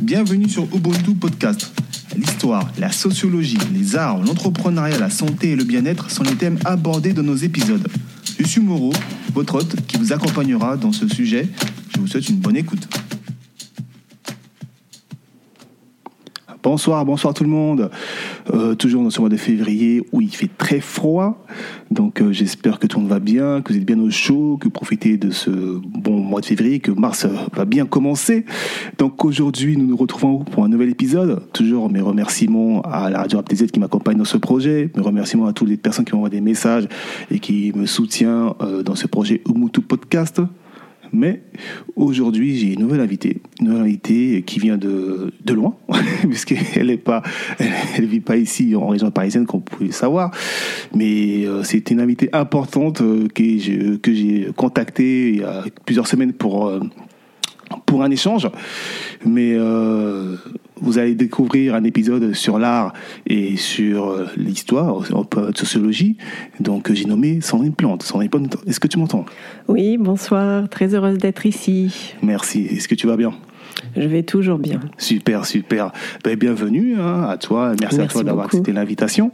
Bienvenue sur Ubuntu Podcast. L'histoire, la sociologie, les arts, l'entrepreneuriat, la santé et le bien-être sont les thèmes abordés dans nos épisodes. Je suis Moreau, votre hôte qui vous accompagnera dans ce sujet. Je vous souhaite une bonne écoute. Bonsoir, bonsoir tout le monde. Euh, toujours dans ce mois de février où il fait très froid. Donc euh, j'espère que tout le monde va bien, que vous êtes bien au chaud, que profitez de ce bon mois de février, que mars va bien commencer. Donc aujourd'hui nous nous retrouvons pour un nouvel épisode. Toujours mes remerciements à la radio APTZ qui m'accompagne dans ce projet. Mes remerciements à toutes les personnes qui m'envoient des messages et qui me soutiennent euh, dans ce projet Umutu Podcast. Mais aujourd'hui, j'ai une nouvelle invitée, une nouvelle invitée qui vient de, de loin, puisqu'elle n'est pas, elle, vit pas ici en région parisienne, comme vous pouvez le savoir. Mais euh, c'est une invitée importante euh, que j'ai contactée il y a plusieurs semaines pour euh, pour un échange. Mais euh, vous allez découvrir un épisode sur l'art et sur euh, l'histoire, de sociologie. Donc j'ai nommé Sandrine Plante. Sandrine Plante, est-ce que tu m'entends? Oui, bonsoir. Très heureuse d'être ici. Merci. Est-ce que tu vas bien? Je vais toujours bien. Super, super. Ben, bienvenue hein, à toi. Merci, à toi d'avoir accepté l'invitation.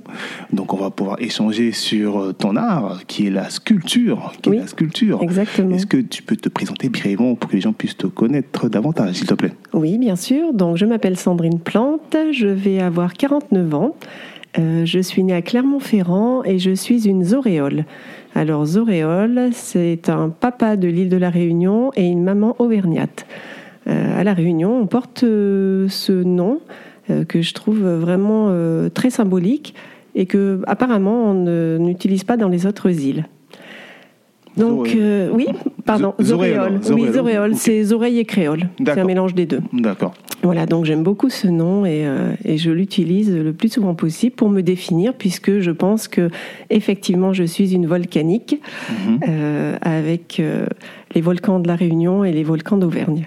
Donc, on va pouvoir échanger sur euh, ton art, qui est la sculpture. Qui oui, est la sculpture. Exactement. Est-ce que tu peux te présenter brièvement pour que les gens puissent te connaître davantage, s'il te plaît? Oui, bien sûr. Donc, je m'appelle Sandrine Plante. Je vais avoir 49 ans. Euh, je suis née à Clermont-Ferrand et je suis une zoréole. Alors, zoréole, c'est un papa de l'île de la Réunion et une maman auvergnate. Euh, à La Réunion, on porte euh, ce nom euh, que je trouve vraiment très symbolique et que apparemment on n'utilise pas dans les autres îles. Donc oui, pardon, zoréole. Oui, zoréole, c'est oreilles et créole. C'est un mélange des deux. D'accord. Voilà, donc j'aime beaucoup ce nom et, et je l'utilise le plus souvent possible pour me définir, puisque je pense que effectivement je suis une volcanique mm -hmm. avec les volcans de la Réunion et les volcans d'Auvergne.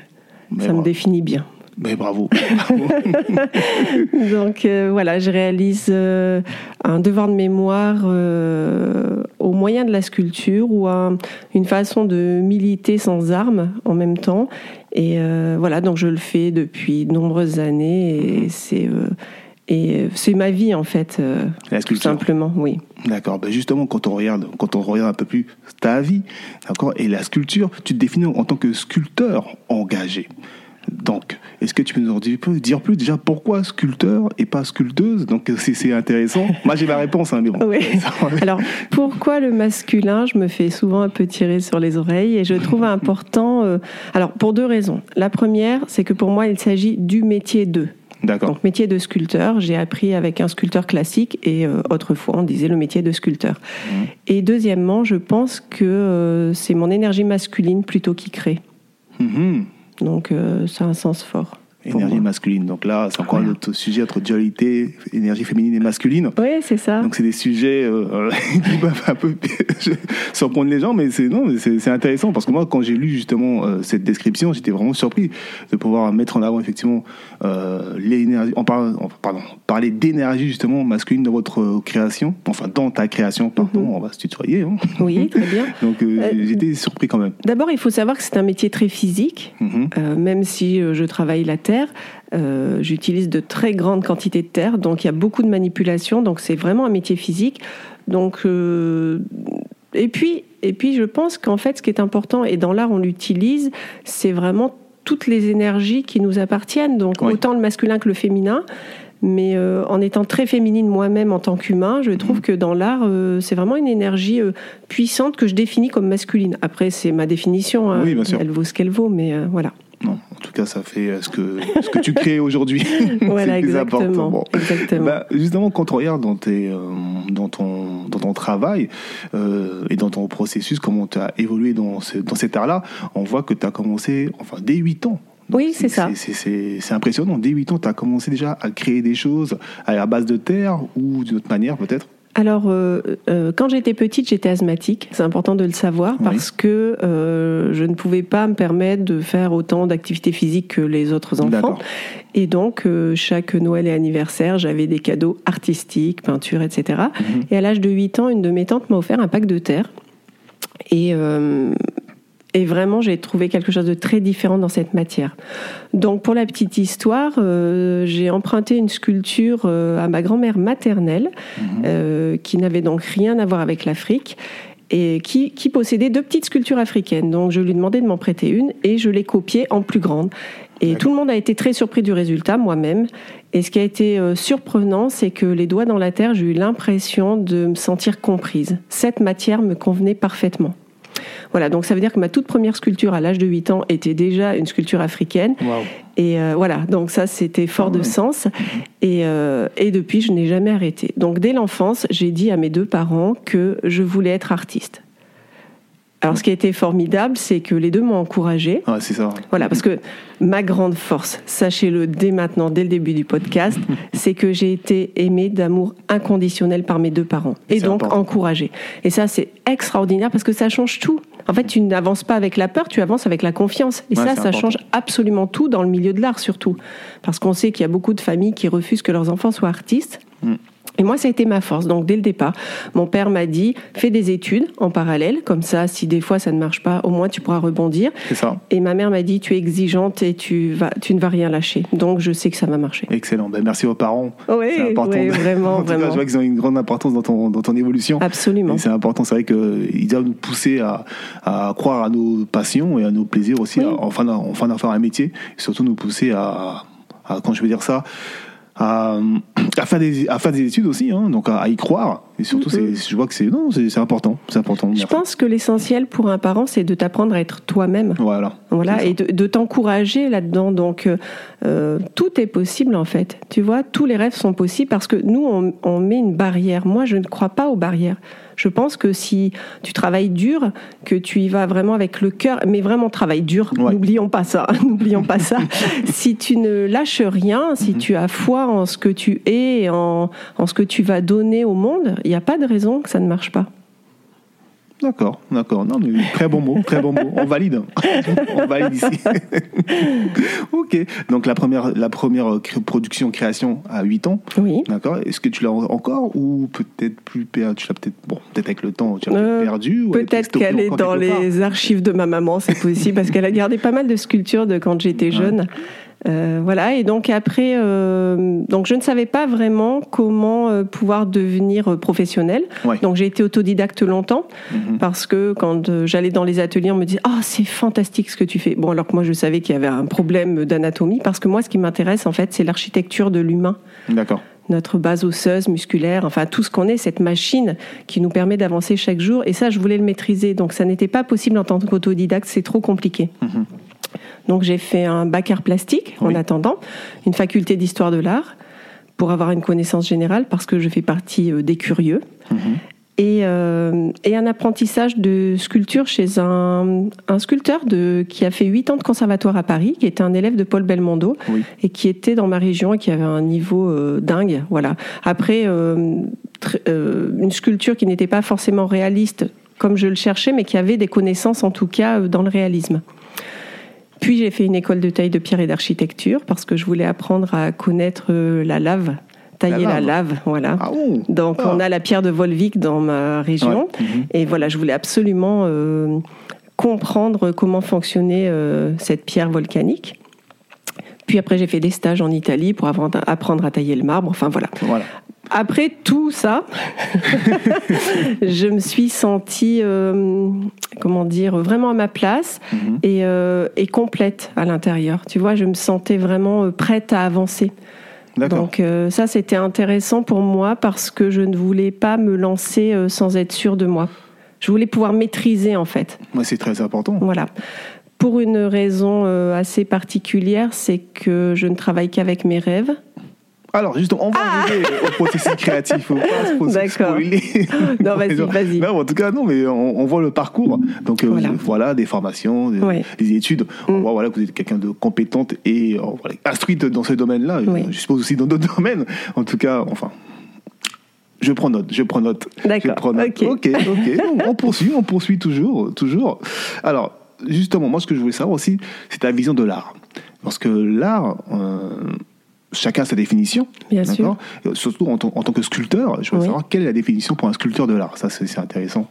Mais ça me définit bien. Mais bravo. Donc euh, voilà, je réalise euh, un devoir de mémoire euh, au moyen de la sculpture ou un, une façon de militer sans armes en même temps. Et euh, voilà, donc je le fais depuis de nombreuses années et c'est euh, et c'est ma vie en fait, la tout simplement, oui. D'accord. Ben justement, quand on regarde, quand on regarde un peu plus ta vie, d'accord, et la sculpture, tu te définis en tant que sculpteur engagé. Donc, est-ce que tu peux nous dire plus déjà pourquoi sculpteur et pas sculpteuse? Donc, c'est intéressant. Moi, j'ai ma réponse, hein, mais bon. Oui. Alors, pourquoi le masculin? Je me fais souvent un peu tirer sur les oreilles et je trouve important. Euh, alors, pour deux raisons. La première, c'est que pour moi, il s'agit du métier d'eux. D'accord. Donc métier de sculpteur, j'ai appris avec un sculpteur classique et euh, autrefois on disait le métier de sculpteur. Mmh. Et deuxièmement, je pense que euh, c'est mon énergie masculine plutôt qui crée. Mmh. Donc euh, ça a un sens fort. Énergie masculine. Donc là, c'est encore voilà. un autre sujet entre dualité, énergie féminine et masculine. Oui, c'est ça. Donc c'est des sujets euh, qui peuvent un peu surprendre les gens, mais c'est non, c'est intéressant parce que moi, quand j'ai lu justement euh, cette description, j'étais vraiment surpris de pouvoir mettre en avant effectivement euh, l'énergie. On parle, pardon, parler d'énergie justement masculine dans votre création, enfin dans ta création. Pardon, mm -hmm. on va se tutoyer. Hein. Oui, très bien. Donc j'étais surpris quand même. D'abord, il faut savoir que c'est un métier très physique, mm -hmm. même si je travaille la terre. Euh, J'utilise de très grandes quantités de terre, donc il y a beaucoup de manipulation, donc c'est vraiment un métier physique. Donc, euh, et puis, et puis je pense qu'en fait, ce qui est important, et dans l'art on l'utilise, c'est vraiment toutes les énergies qui nous appartiennent, donc oui. autant le masculin que le féminin. Mais euh, en étant très féminine moi-même en tant qu'humain, je trouve mmh. que dans l'art, euh, c'est vraiment une énergie euh, puissante que je définis comme masculine. Après, c'est ma définition, hein. oui, bien sûr. elle vaut ce qu'elle vaut, mais voilà. Non, en tout cas, ça fait ce que, ce que tu crées aujourd'hui. voilà, exactement. Bon. exactement. Bah, justement, quand on regarde dans, tes, euh, dans, ton, dans ton travail euh, et dans ton processus, comment tu as évolué dans, ce, dans cet art-là, on voit que tu as commencé enfin, dès 8 ans. Oui, c'est ça. C'est impressionnant. Dès 8 ans, tu as commencé déjà à créer des choses à la base de terre ou d'une autre manière peut-être? Alors, euh, euh, quand j'étais petite, j'étais asthmatique. C'est important de le savoir parce que euh, je ne pouvais pas me permettre de faire autant d'activités physiques que les autres enfants. Et donc, euh, chaque Noël et anniversaire, j'avais des cadeaux artistiques, peinture, etc. Mm -hmm. Et à l'âge de 8 ans, une de mes tantes m'a offert un pack de terre. Et Et vraiment, j'ai trouvé quelque chose de très différent dans cette matière. Donc, pour la petite histoire, euh, j'ai emprunté une sculpture euh, à ma grand-mère maternelle, mhm. euh, qui n'avait donc rien à voir avec l'Afrique, et qui, qui, possédait deux petites sculptures africaines. Donc, je lui ai demandé de m'en prêter une, et je l'ai copiée en plus grande. Et tout le monde a été très surpris du résultat, moi-même. Et ce qui a été surprenant, c'est que les doigts dans la terre, j'ai eu l'impression de me sentir comprise. Cette matière me convenait parfaitement. Voilà, donc ça veut dire que ma toute première sculpture à l'âge de 8 ans était déjà une sculpture africaine. Et euh, voilà, donc ça c'était fort de sens. Et, euh, et depuis, je n'ai jamais arrêté. Donc dès l'enfance, j'ai dit à mes deux parents que je voulais être artiste. Alors, ce qui a été formidable, c'est que les deux m'ont encouragé. Ouais, c'est ça. Voilà, parce que ma grande force, sachez-le dès maintenant, dès le début du podcast, c'est que j'ai été aimée d'amour inconditionnel par mes deux parents. Et donc encouragée. Et ça, c'est extraordinaire parce que ça change tout. En fait, tu n'avances pas avec la peur, tu avances avec la confiance. Et ça, ça change absolument tout dans le milieu de l'art, surtout. Parce qu'on sait qu'il y a beaucoup de familles qui refusent que leurs enfants soient artistes. Mm. Et moi, ça a été ma force. Donc, dès le départ, mon père m'a dit fais des études en parallèle, comme ça, si des fois ça ne marche pas, au moins tu pourras rebondir. C'est ça. Et ma mère m'a dit tu es exigeante et tu vas, tu ne vas rien lâcher. Donc, je sais que ça va marcher. Excellent. Ben, merci aux parents. Oui, c'est important. vraiment, en tout vraiment. Cas, je vois qu'ils ont une grande importance dans ton, dans ton évolution. Absolument. C'est important. C'est vrai qu'ils doivent nous pousser à, à, croire à nos passions et à nos plaisirs aussi, enfin, enfin d'en faire un métier. Et surtout nous pousser à, à, quand je veux dire ça, à, à, faire des, à faire des études aussi, hein, donc à, y croire. Et surtout, je vois que c'est non, c'est important, c'est important. Je pense que l'essentiel pour un parent, c'est de t'apprendre à être toi-même. Voilà. Voilà, et de, de t'encourager là-dedans. Donc, euh, tout est possible en fait. Tu vois, tous les rêves sont possibles parce que nous, on, on met une barrière. Moi, je ne crois pas aux barrières. Je pense que si tu travailles dur, que tu y vas vraiment avec le cœur, mais vraiment travaille dur, n'oublions pas ça, n'oublions pas ça. si tu ne lâches rien, si mhm. tu as foi en ce que tu es, en, en ce que tu vas donner au monde, n'y a pas de raison que ça ne marche pas. D'accord, d'accord. Non, mais très bon mot, très bon mot. On valide. On valide ici. ok. Donc la première, la première production, création à 8 ans. Oui. D'accord. Est-ce que tu l'as encore ou peut-être plus perdu Tu l'as peut-être, bon, peut-être avec le temps, tu l'as euh, perdu. Peut-être qu'elle est dans les archives de ma maman, c'est possible, parce qu'elle a gardé pas mal de sculptures de quand j'étais jeune. Euh, voilà, et donc après, euh, donc je ne savais pas vraiment comment euh, pouvoir devenir professionnel. Donc j'ai été autodidacte longtemps mhm. parce que quand j'allais dans les ateliers, on me disait ah oh, c'est fantastique ce que tu fais. Bon alors que moi je savais qu'il y avait un problème d'anatomie parce que moi ce qui m'intéresse en fait c'est l'architecture de l'humain. D'accord notre base osseuse, musculaire, enfin tout ce qu'on est, cette machine qui nous permet d'avancer chaque jour. Et ça, je voulais le maîtriser. Donc ça n'était pas possible en tant qu'autodidacte, c'est trop compliqué. Mhm. Donc j'ai fait un bac art plastique en attendant, une faculté d'histoire de l'art pour avoir une connaissance générale parce que je fais partie euh, des curieux. Mhm. Euh, et, un apprentissage de sculpture chez un, sculpteur de, qui a fait 8 ans de conservatoire à Paris, qui était un élève de Paul Belmondo et qui était dans ma région et qui avait un niveau euh, dingue. Voilà. Après, une sculpture qui n'était pas forcément réaliste comme je le cherchais, mais qui avait des connaissances en tout cas dans le réalisme. Puis j'ai fait une école de taille de pierre et d'architecture parce que je voulais apprendre à connaître euh, la lave, tailler la lave, voilà. Ah Donc ah. on a la pierre de Volvic dans ma région mhm. et voilà, je voulais absolument euh, comprendre comment fonctionnait euh, cette pierre volcanique. Puis après j'ai fait des stages en Italie pour apprendre à tailler le marbre. Enfin voilà. voilà. Après tout ça, je me suis sentie, euh, comment dire, vraiment à ma place mhm. euh, et, complète à l'intérieur. Tu vois, je me sentais vraiment euh, prête à avancer. Donc ça, c'était intéressant pour moi parce que je ne voulais pas me lancer sans être sûre de moi. Je voulais pouvoir maîtriser en fait. Moi, c'est très important. Voilà. Pour une raison assez particulière, c'est que je ne travaille qu'avec mes rêves. Alors, justement, on va ah arriver au processus créatif. D'accord. non, vas-y, vas-y. en tout cas, non, mais on, voit le parcours. Donc, euh, voilà. des formations, des, études. On mm. voit voilà, que vous êtes quelqu'un de compétente et euh, instruite dans ce domaine-là. Je suppose aussi dans d'autres domaines. En tout cas, enfin, je prends note, je prends note. D'accord. Ok, ok. on poursuit, on poursuit toujours, toujours. Alors, justement, moi, ce que je voulais savoir aussi, c'est ta vision de l'art. Parce que l'art, euh, chacun sa définition. Bien sûr. Surtout en, tant que sculpteur, je veux savoir quelle est la définition pour un sculpteur de l'art. Ça, c'est intéressant.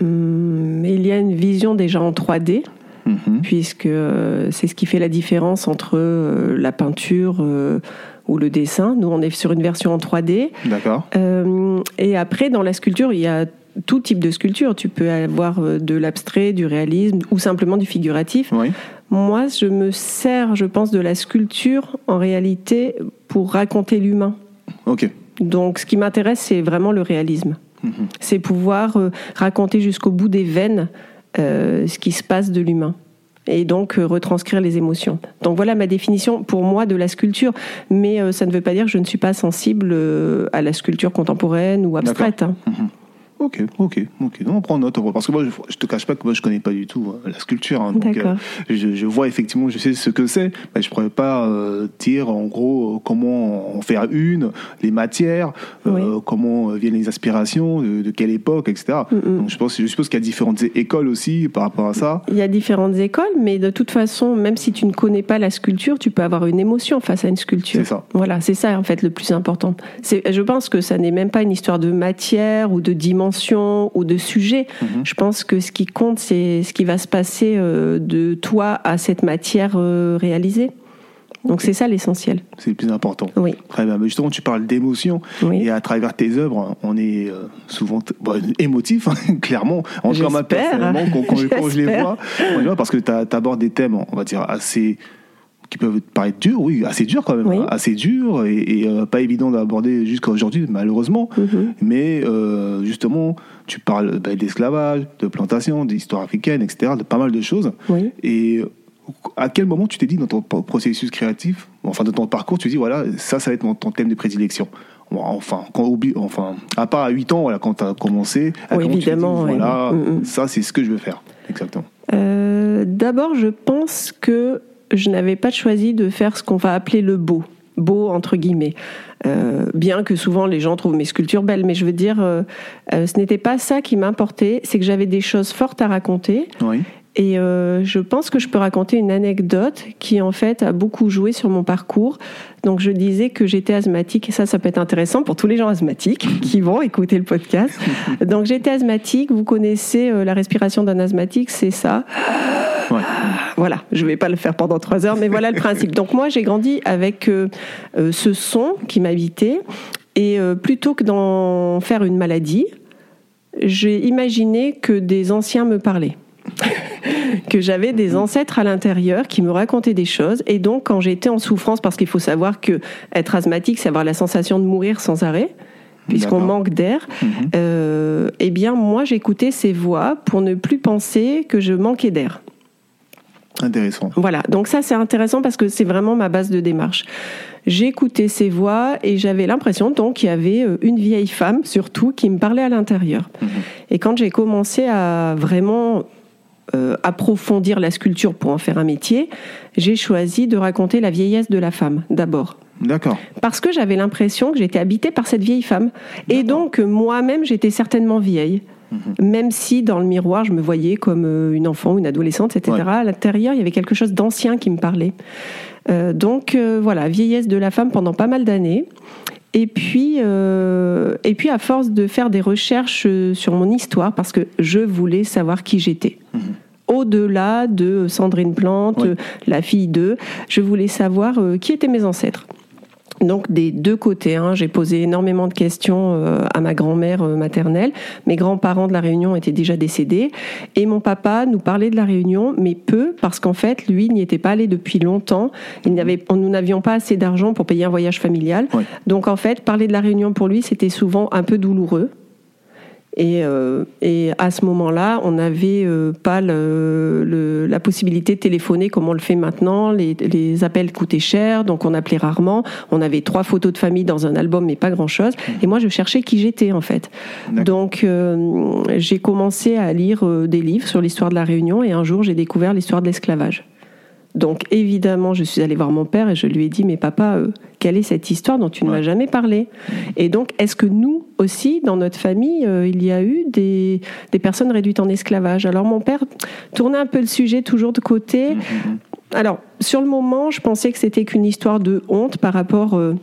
Hum, il y a une vision déjà en 3D. Mhm. puisque c'est ce qui fait la différence entre la peinture ou le dessin. Nous, on est sur une version en 3D. D'accord. et après, dans la sculpture, il y a tout type de sculpture. Tu peux avoir de l'abstrait, du réalisme ou simplement du figuratif. Oui. Moi, je me sers, je pense, de la sculpture en réalité pour raconter l'humain. Ok. Donc, ce qui m'intéresse, c'est vraiment le réalisme. Mhm. C'est pouvoir euh, raconter jusqu'au bout des veines euh, ce qui se passe de l'humain et donc euh, retranscrire les émotions. Donc voilà ma définition pour moi de la sculpture, mais ça ne veut pas dire que je ne suis pas sensible à la sculpture contemporaine ou abstraite. Hein. Mhm. Ok, ok, ok. Non, on prend note. Parce que moi, je, je te cache pas que moi, je connais pas du tout hein, la sculpture. Hein, donc, euh, je, je, vois effectivement, je sais ce que c'est, mais je pourrais pas euh, dire en gros comment en faire une, les matières, euh, comment viennent les aspirations, de, quelle époque, etc. Mm, mm. Donc, je pense, je suppose qu'il y a différentes écoles aussi par rapport à ça. Il y a différentes écoles, mais de toute façon, même si tu ne connais pas la sculpture, tu peux avoir une émotion face à une sculpture. C'est ça. Voilà, c'est ça en fait le plus important. Je pense que ça n'est même pas une histoire de matière ou de dimension ou de sujet. Mhm. Je pense que ce qui compte, c'est ce qui va se passer euh, de toi à cette matière euh, réalisée. Donc c'est ça l'essentiel. C'est le plus important. Oui. Très bien. Justement, tu parles d'émotion. Et à travers tes œuvres, on est euh, souvent émotif, hein, clairement. En tout cas, personnellement, quand, quand, je les vois, parce que tu abordes des thèmes, on va dire, assez qui peuvent paraître durs, oui, assez durs quand même, hein, assez durs et, euh, pas évident d'aborder jusqu'à aujourd'hui, malheureusement. Mhm. Mais euh, justement, tu parles bah, d'esclavage, de plantation, d'histoire africaine, etc., de pas mal de choses. Et à quel moment tu t'es dit dans ton processus créatif, enfin dans ton parcours, tu dis voilà, ça, ça va être mon, ton thème de prédilection? Enfin, quand, enfin, à part à 8 ans, voilà, quand tu as commencé, oui, évidemment, voilà, mm, mm. ça c'est ce que je veux faire. Exactement. Euh, d'abord, je pense que je n'avais pas choisi de faire ce qu'on va appeler le beau beau entre guillemets. Euh, bien que souvent les gens trouvent mes sculptures belles, mais je veux dire, euh, euh, ce n'était pas ça qui m'importait, c'est que j'avais des choses fortes à raconter. Et je pense que je peux raconter une anecdote qui en fait a beaucoup joué sur mon parcours. Donc je disais que j'étais asthmatique et ça, ça peut être intéressant pour tous les gens asthmatiques qui vont écouter le podcast. Donc j'étais asthmatique. Vous connaissez la respiration d'un asthmatique, c'est ça. Voilà, je ne vais pas le faire pendant trois heures, mais voilà le principe. Donc moi, j'ai grandi avec euh, euh, ce son qui m'habitait, et euh, plutôt que d'en faire une maladie, j'ai imaginé que des anciens me parlaient. Que j'avais des ancêtres à l'intérieur qui me racontaient des choses et donc quand j'étais en souffrance parce qu'il faut savoir que être asthmatique c'est avoir la sensation de mourir sans arrêt puisqu'on manque d'air, mhm. eh bien moi j'écoutais ces voix pour ne plus penser que je manquais d'air. Intéressant. Voilà, donc ça c'est intéressant parce que c'est vraiment ma base de démarche. J'écoutais ces voix et j'avais l'impression donc qu'il y avait euh, une vieille femme surtout qui me parlait à l'intérieur. Mhm. Et quand j'ai commencé à vraiment euh, approfondir la sculpture pour en faire un métier, j'ai choisi de raconter la vieillesse de la femme d'abord. D'accord. Parce que j'avais l'impression que j'étais habitée par cette vieille femme. Et donc moi-même j'étais certainement vieille. Mhm. Même si dans le miroir, je me voyais comme euh, une enfant, une adolescente, etc. À l'intérieur, il y avait quelque chose d'ancien qui me parlait. Euh, donc euh, voilà, vieillesse de la femme pendant pas mal d'années. Et puis, et puis, à force de faire des recherches sur mon histoire, parce que je voulais savoir qui j'étais. Mhm. Au-delà de Sandrine Plante, la fille d'eux, je voulais savoir qui étaient mes ancêtres. Donc des deux côtés, hein, j'ai posé énormément de questions euh, à ma grand-mère euh, maternelle. Mes grands-parents de la Réunion étaient déjà décédés et mon papa nous parlait de la Réunion, mais peu parce qu'en fait lui n'y était pas allé depuis longtemps. Il n'avait, nous n'avions pas assez d'argent pour payer un voyage familial. Donc en fait parler de la Réunion pour lui c'était souvent un peu douloureux. Et, euh, et, à ce moment-là, on n'avait euh, pas le, la possibilité de téléphoner comme on le fait maintenant. Les, les, appels coûtaient cher, donc on appelait rarement. On avait trois photos de famille dans un album, mais pas grand-chose. Et moi, je cherchais qui j'étais, en fait. Donc, euh, j'ai commencé à lire des livres sur l'histoire de la Réunion, et un jour, j'ai découvert l'histoire de l'esclavage. Donc évidemment, je suis allée voir mon père et je lui ai dit, mais papa, euh, quelle est cette histoire dont tu ne m'as jamais parlé? Et donc, est-ce que nous aussi, dans notre famille, euh, il y a eu des, personnes réduites en esclavage? Alors mon père tournait un peu le sujet toujours de côté. Mm-hmm. Alors, sur le moment, je pensais que c'était qu'une histoire de honte par rapport... Euh,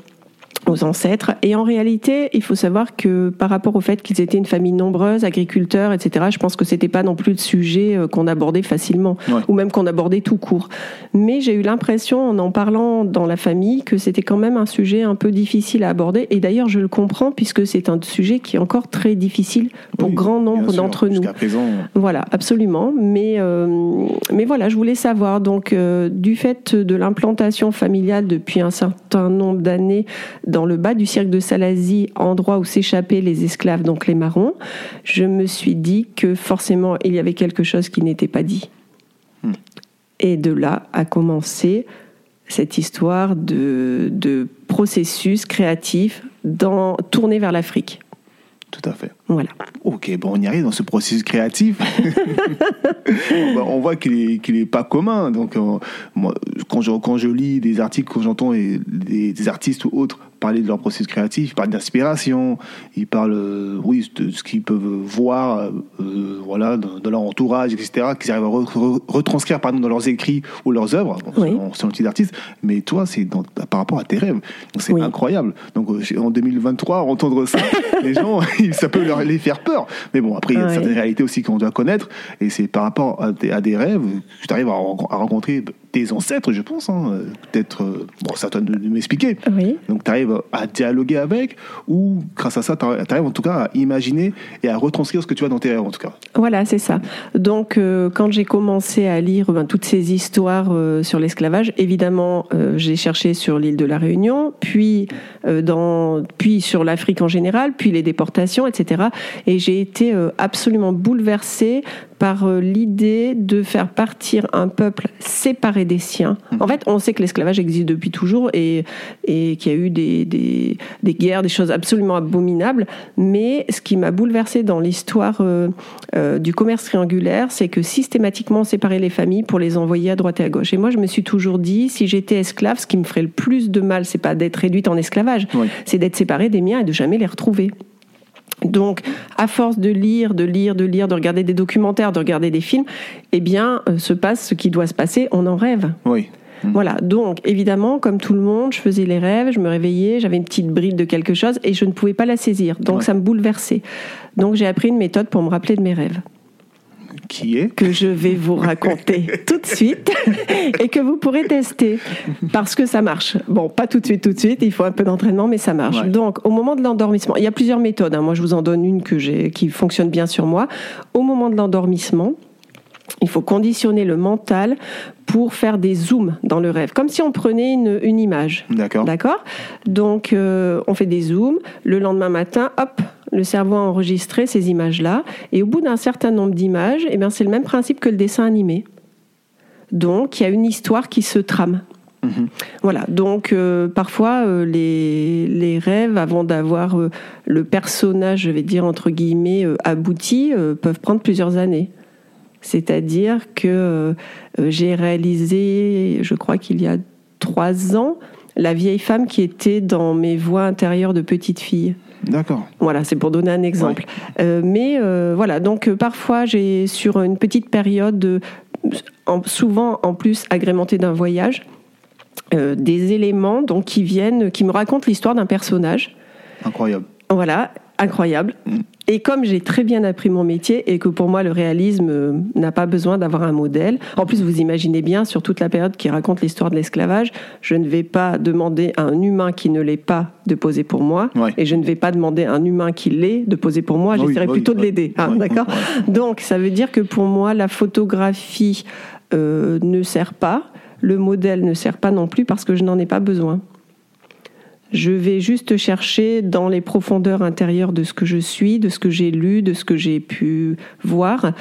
aux ancêtres. Et en réalité, il faut savoir que par rapport au fait qu'ils étaient une famille nombreuse, agriculteurs, etc., je pense que c'était pas non plus le sujet euh, qu'on abordait facilement, ou même qu'on abordait tout court. Mais j'ai eu l'impression, en en parlant dans la famille, que c'était quand même un sujet un peu difficile à aborder. Et d'ailleurs, je le comprends puisque c'est un sujet qui est encore très difficile pour grand nombre d'entre nous. Présent. Voilà, absolument. Mais euh, mais voilà, je voulais savoir donc euh, du fait de l'implantation familiale depuis un certain nombre d'années dans le bas du cirque de Salazie, endroit où s'échappaient les esclaves, donc les marrons, je me suis dit que forcément il y avait quelque chose qui n'était pas dit. Hmm. Et de là a commencé cette histoire de, de processus créatif dans, tourné vers l'Afrique. Tout à fait. Voilà. Ok, bon, on y arrive dans ce processus créatif. on voit qu'il n'est est pas commun. Donc, euh, moi, quand je, quand je lis des articles, quand j'entends des, des, artistes ou autres parler de leur processus créatif, ils parlent d'inspiration, ils parlent, euh, oui, de ce qu'ils peuvent voir, euh, voilà, de, leur entourage, etc., qu'ils arrivent à retranscrire, pardon, dans leurs écrits ou leurs œuvres, oui. le type d'artiste. Mais toi, c'est par rapport à tes rêves. C'est incroyable. Donc, en 2023, entendre ça, les gens, ça peut leur, les faire peur. Mais bon, après, il y a certaines réalités aussi qu'on doit connaître, et c'est par rapport à des, à des rêves que tu arrives à, rencontrer tes ancêtres, je pense. Hein. Peut-être, euh, bon, ça toi de, m'expliquer. Donc, tu arrives à dialoguer avec, ou grâce à ça, tu arrives en tout cas à imaginer et à retranscrire ce que tu as dans tes rêves, en tout cas. Voilà, c'est ça. Donc, euh, quand j'ai commencé à lire ben, toutes ces histoires euh, sur l'esclavage, évidemment, j'ai cherché sur l'île de la Réunion, puis, dans, puis sur l'Afrique en général, puis les déportations, etc. Et j'ai été absolument bouleversée par l'idée de faire partir un peuple séparé des siens. Mhm. En fait, on sait que l'esclavage existe depuis toujours et, et qu'il y a eu des, des, des, guerres, des choses absolument abominables. Mais ce qui m'a bouleversé dans l'histoire euh, euh, du commerce triangulaire, c'est que systématiquement on séparait les familles pour les envoyer à droite et à gauche. Et moi, je me suis toujours dit, si j'étais esclave, ce qui me ferait le plus de mal, c'est pas d'être réduite en esclavage, c'est d'être séparée des miens et de jamais les retrouver. Donc, à force de lire, de lire, de lire, de regarder des documentaires, de regarder des films, eh bien, euh, se passe ce qui doit se passer, on en rêve. Oui. Mmh. Voilà, donc évidemment, comme tout le monde, je faisais les rêves, je me réveillais, j'avais une petite bride de quelque chose et je ne pouvais pas la saisir. Donc ça me bouleversait. Donc j'ai appris une méthode pour me rappeler de mes rêves qui est que je vais vous raconter tout de suite et que vous pourrez tester parce que ça marche. Bon, pas tout de suite, tout de suite. Il faut un peu d'entraînement, mais ça marche. Donc, au moment de l'endormissement, il y a plusieurs méthodes. Hein. Moi, je vous en donne une que j'ai, qui fonctionne bien sur moi. Au moment de l'endormissement, il faut conditionner le mental pour faire des zooms dans le rêve, comme si on prenait une, une image. D'accord. D'accord? Donc, euh, on fait des zooms. Le lendemain matin, hop, le cerveau a enregistré ces images-là. Et au bout d'un certain nombre d'images, eh bien, c'est le même principe que le dessin animé. Donc, il y a une histoire qui se trame. Mhm. Voilà, donc euh, parfois euh, les, les, rêves, avant d'avoir le personnage, je vais dire entre guillemets, abouti, peuvent prendre plusieurs années. C'est-à-dire que euh, j'ai réalisé, je crois qu'il y a trois ans, la vieille femme qui était dans mes voix intérieures de petite fille. D'accord. Voilà, c'est pour donner un exemple. Euh, mais euh, voilà, donc parfois j'ai sur une petite période, souvent en plus agrémentée d'un voyage, des éléments donc qui viennent, qui me racontent l'histoire d'un personnage. Incroyable. Voilà, incroyable. Mm. Et comme j'ai très bien appris mon métier et que pour moi le réalisme euh, n'a pas besoin d'avoir un modèle, en plus vous imaginez bien sur toute la période qui raconte l'histoire de l'esclavage, je ne vais pas demander à un humain qui ne l'est pas de poser pour moi, et je ne vais pas demander à un humain qui l'est de poser pour moi. J'essaierai plutôt de l'aider, hein, d'accord. Donc ça veut dire que pour moi la photographie euh, ne sert pas, le modèle ne sert pas non plus parce que je n'en ai pas besoin. Je vais juste chercher dans les profondeurs intérieures de ce que je suis, de ce que j'ai lu, de ce que j'ai pu voir,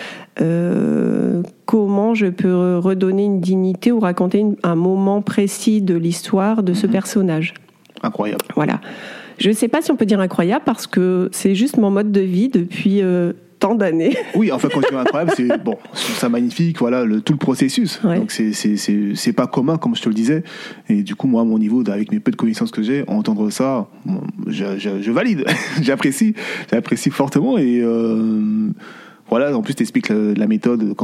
euh, comment je peux redonner une dignité ou raconter un moment précis de l'histoire de ce mhm. personnage. Incroyable. Voilà. Je ne sais pas si on peut dire incroyable parce que c'est juste mon mode de vie depuis euh, tant d'années. Oui, enfin, quand tu dis incroyable, c'est bon, ça magnifique, voilà, le, tout le processus. Donc, c'est pas commun, comme je te le disais. Et du coup, moi, à mon niveau, avec mes peu de connaissances que j'ai, entendre ça, je, je, valide. j'apprécie, j'apprécie fortement. Et euh, voilà, en plus, tu expliques la, méthode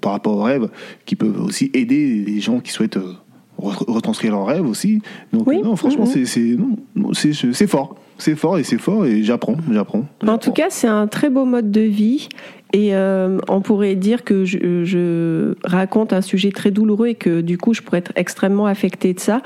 par rapport aux rêves qui peuvent aussi aider les gens qui souhaitent. Euh, retranscrire leurs rêves aussi. Donc non, franchement, c'est c'est fort, c'est fort et c'est fort et j'apprends, j'apprends. En tout cas, c'est un très beau mode de vie. Et euh, on pourrait dire que je, je, raconte un sujet très douloureux et que du coup je pourrais être extrêmement affectée de ça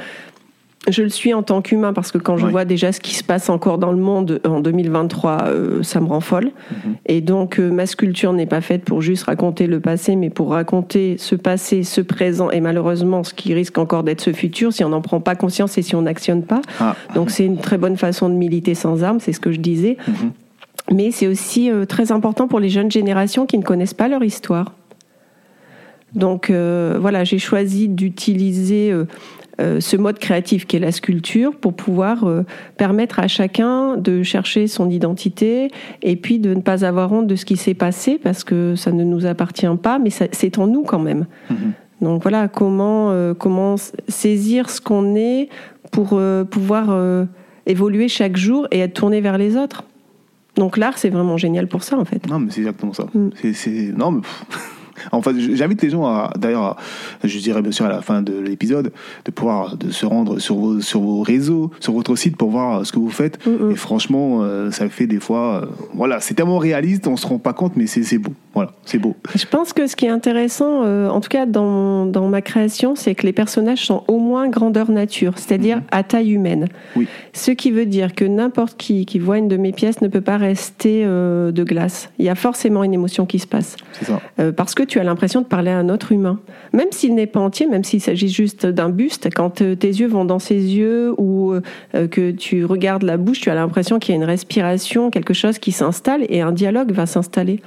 je le suis en tant qu'humain parce que quand je vois déjà ce qui se passe encore dans le monde en 2023, euh, ça me rend folle. Mhm. Et donc euh, ma sculpture n'est pas faite pour juste raconter le passé, mais pour raconter ce passé, ce présent et malheureusement ce qui risque encore d'être ce futur si on n'en prend pas conscience et si on n'actionne pas. Ah. Donc c'est une très bonne façon de militer sans armes, c'est ce que je disais. Mhm. Mais c'est aussi euh, très important pour les jeunes générations qui ne connaissent pas leur histoire. Donc voilà, j'ai choisi d'utiliser euh, ce mode créatif qui est la sculpture pour pouvoir euh, permettre à chacun de chercher son identité et puis de ne pas avoir honte de ce qui s'est passé parce que ça ne nous appartient pas, mais c'est en nous quand même. Mm-hmm. Donc voilà, comment, euh, comment saisir ce qu'on est pour pouvoir évoluer chaque jour et être tourné vers les autres. Donc l'art, c'est vraiment génial pour ça, en fait. Non, mais c'est exactement ça. Mm. C'est, non, mais Enfin, j'invite les gens à, d'ailleurs, je dirais bien sûr à la fin de l'épisode, de pouvoir de se rendre sur vos, sur vos réseaux, sur votre site pour voir ce que vous faites. Mm, mm. Et franchement, euh, ça fait des fois, euh, voilà, c'est tellement réaliste, on se rend pas compte, mais c'est beau. Voilà, c'est beau. Je pense que ce qui est intéressant, euh, en tout cas dans, dans ma création, c'est que les personnages sont au moins grandeur nature, c'est-à-dire mm-hmm. à taille humaine. Oui. Ce qui veut dire que n'importe qui qui voit une de mes pièces ne peut pas rester de glace. Il y a forcément une émotion qui se passe. C'est ça. parce que tu as l'impression de parler à un autre humain. Même s'il n'est pas entier, même s'il s'agit juste d'un buste, quand euh, tes yeux vont dans ses yeux ou euh, que tu regardes la bouche, tu as l'impression qu'il y a une respiration, quelque chose qui s'installe et un dialogue va s'installer.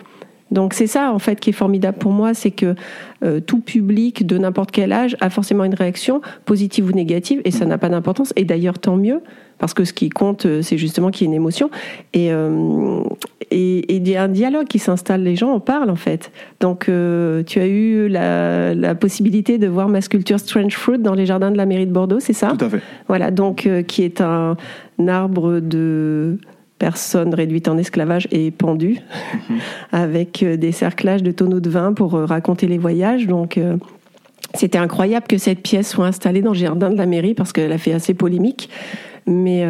Donc c'est ça en fait qui est formidable pour moi, c'est que euh, tout public de n'importe quel âge a forcément une réaction positive ou négative et ça n'a pas d'importance. Et d'ailleurs tant mieux parce que ce qui compte euh, c'est justement qu'il y ait une émotion et euh, et il y a un dialogue qui s'installe. Les gens en parlent en fait. Donc tu as eu la, la, possibilité de voir ma sculpture Strange Fruit dans les jardins de la mairie de Bordeaux, c'est ça? Tout à fait. Voilà donc qui est un, un arbre de personnes réduites en esclavage et pendues, mhm. avec euh, des cerclages de tonneaux de vin pour euh, raconter les voyages. Donc, euh, c'était incroyable que cette pièce soit installée dans le jardin de la mairie parce qu'elle a fait assez polémique. Mais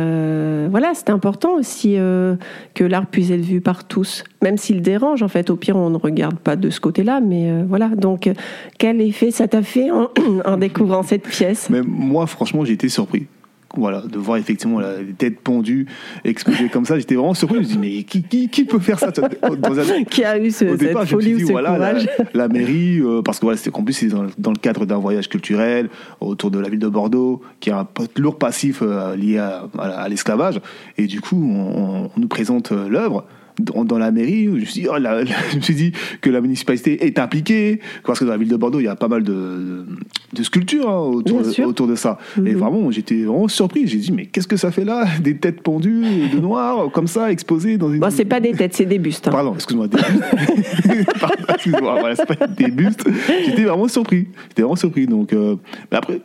voilà, c'est important aussi que l'art puisse être vu par tous, même s'il dérange. En fait, au pire, on ne regarde pas de ce côté-là. Mais voilà. Donc, quel effet ça t'a fait en, en découvrant cette pièce? Mais moi, franchement, j'ai été surpris voilà, de voir effectivement la tête pendue exposée comme ça, j'étais vraiment surpris. Je me dis mais qui, qui, qui peut faire ça Qui a eu ce, Au départ, cette folie ou ce voilà, courage la, mairie, euh, parce que voilà, c'est plus c'est dans, dans, le cadre d'un voyage culturel autour de la ville de Bordeaux, qui a un lourd passif euh, lié à, à, l'esclavage, et du coup on, on nous présente euh, l'œuvre dans, la mairie, je me, suis dit, oh, je me suis dit que la municipalité est impliquée, parce que dans la ville de Bordeaux, il y a pas mal de, de sculptures hein, autour, de, autour de ça. Et mhm. vraiment, j'étais vraiment surpris. J'ai dit, mais qu'est-ce que ça fait là? Des têtes pendues de noir, comme ça, exposées dans une. Bon, c'est pas des têtes, c'est des bustes. Hein. Pardon, excuse-moi, des bustes. excuse-moi, voilà, c'est pas des bustes. J'étais vraiment surpris. J'étais vraiment surpris. Donc, euh, mais après,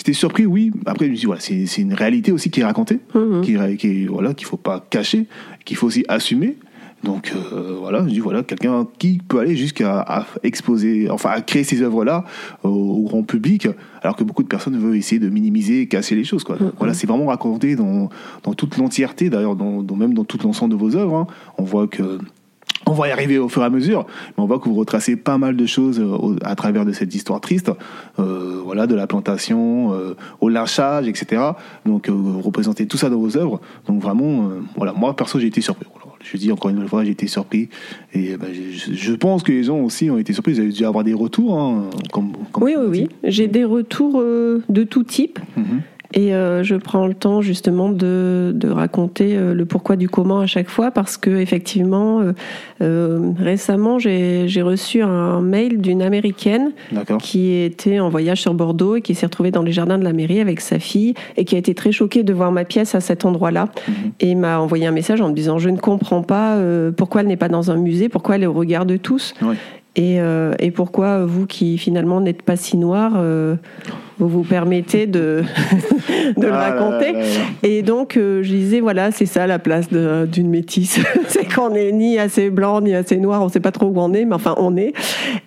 J'étais surpris, oui. Après, je me dis, voilà, c'est une réalité aussi qui est racontée, mhm. qui, qui, voilà, qu'il faut pas cacher, qu'il faut aussi assumer. Donc euh, voilà, je dis voilà, quelqu'un qui peut aller jusqu'à exposer, enfin à créer ces œuvres-là au, grand public, alors que beaucoup de personnes veulent essayer de minimiser, casser les choses. Quoi. Mhm. Voilà, c'est vraiment raconté dans, dans toute l'entièreté, d'ailleurs, dans, même dans tout l'ensemble de vos œuvres. Hein. On voit que on va y arriver au fur et à mesure, mais on voit que vous retracez pas mal de choses euh, à travers de cette histoire triste, euh, voilà, de la plantation euh, au lynchage, etc. Donc vous représentez tout ça dans vos œuvres. Donc vraiment, voilà, moi perso j'ai été surpris. Je dis encore une fois, j'ai été surpris. Et ben, je, pense que les gens aussi ont été surpris. Vous avez dû avoir des retours. Hein, comme, oui, oui, oui. J'ai des retours de tout type. Mhm. Et euh, je prends le temps justement de, de raconter euh, le pourquoi du comment à chaque fois parce que effectivement euh, récemment j'ai reçu un mail d'une américaine qui était en voyage sur Bordeaux et qui s'est retrouvée dans les jardins de la mairie avec sa fille et qui a été très choquée de voir ma pièce à cet endroit-là mhm. et m'a envoyé un message en me disant je ne comprends pas pourquoi elle n'est pas dans un musée pourquoi elle est au regard de tous et, et, pourquoi vous qui finalement n'êtes pas si noir vous vous permettez de, de le ah raconter. Et donc, je disais, voilà, c'est ça la place d'une métisse. c'est qu'on n'est ni assez blanc, ni assez noir, on ne sait pas trop où on est, mais enfin, on est.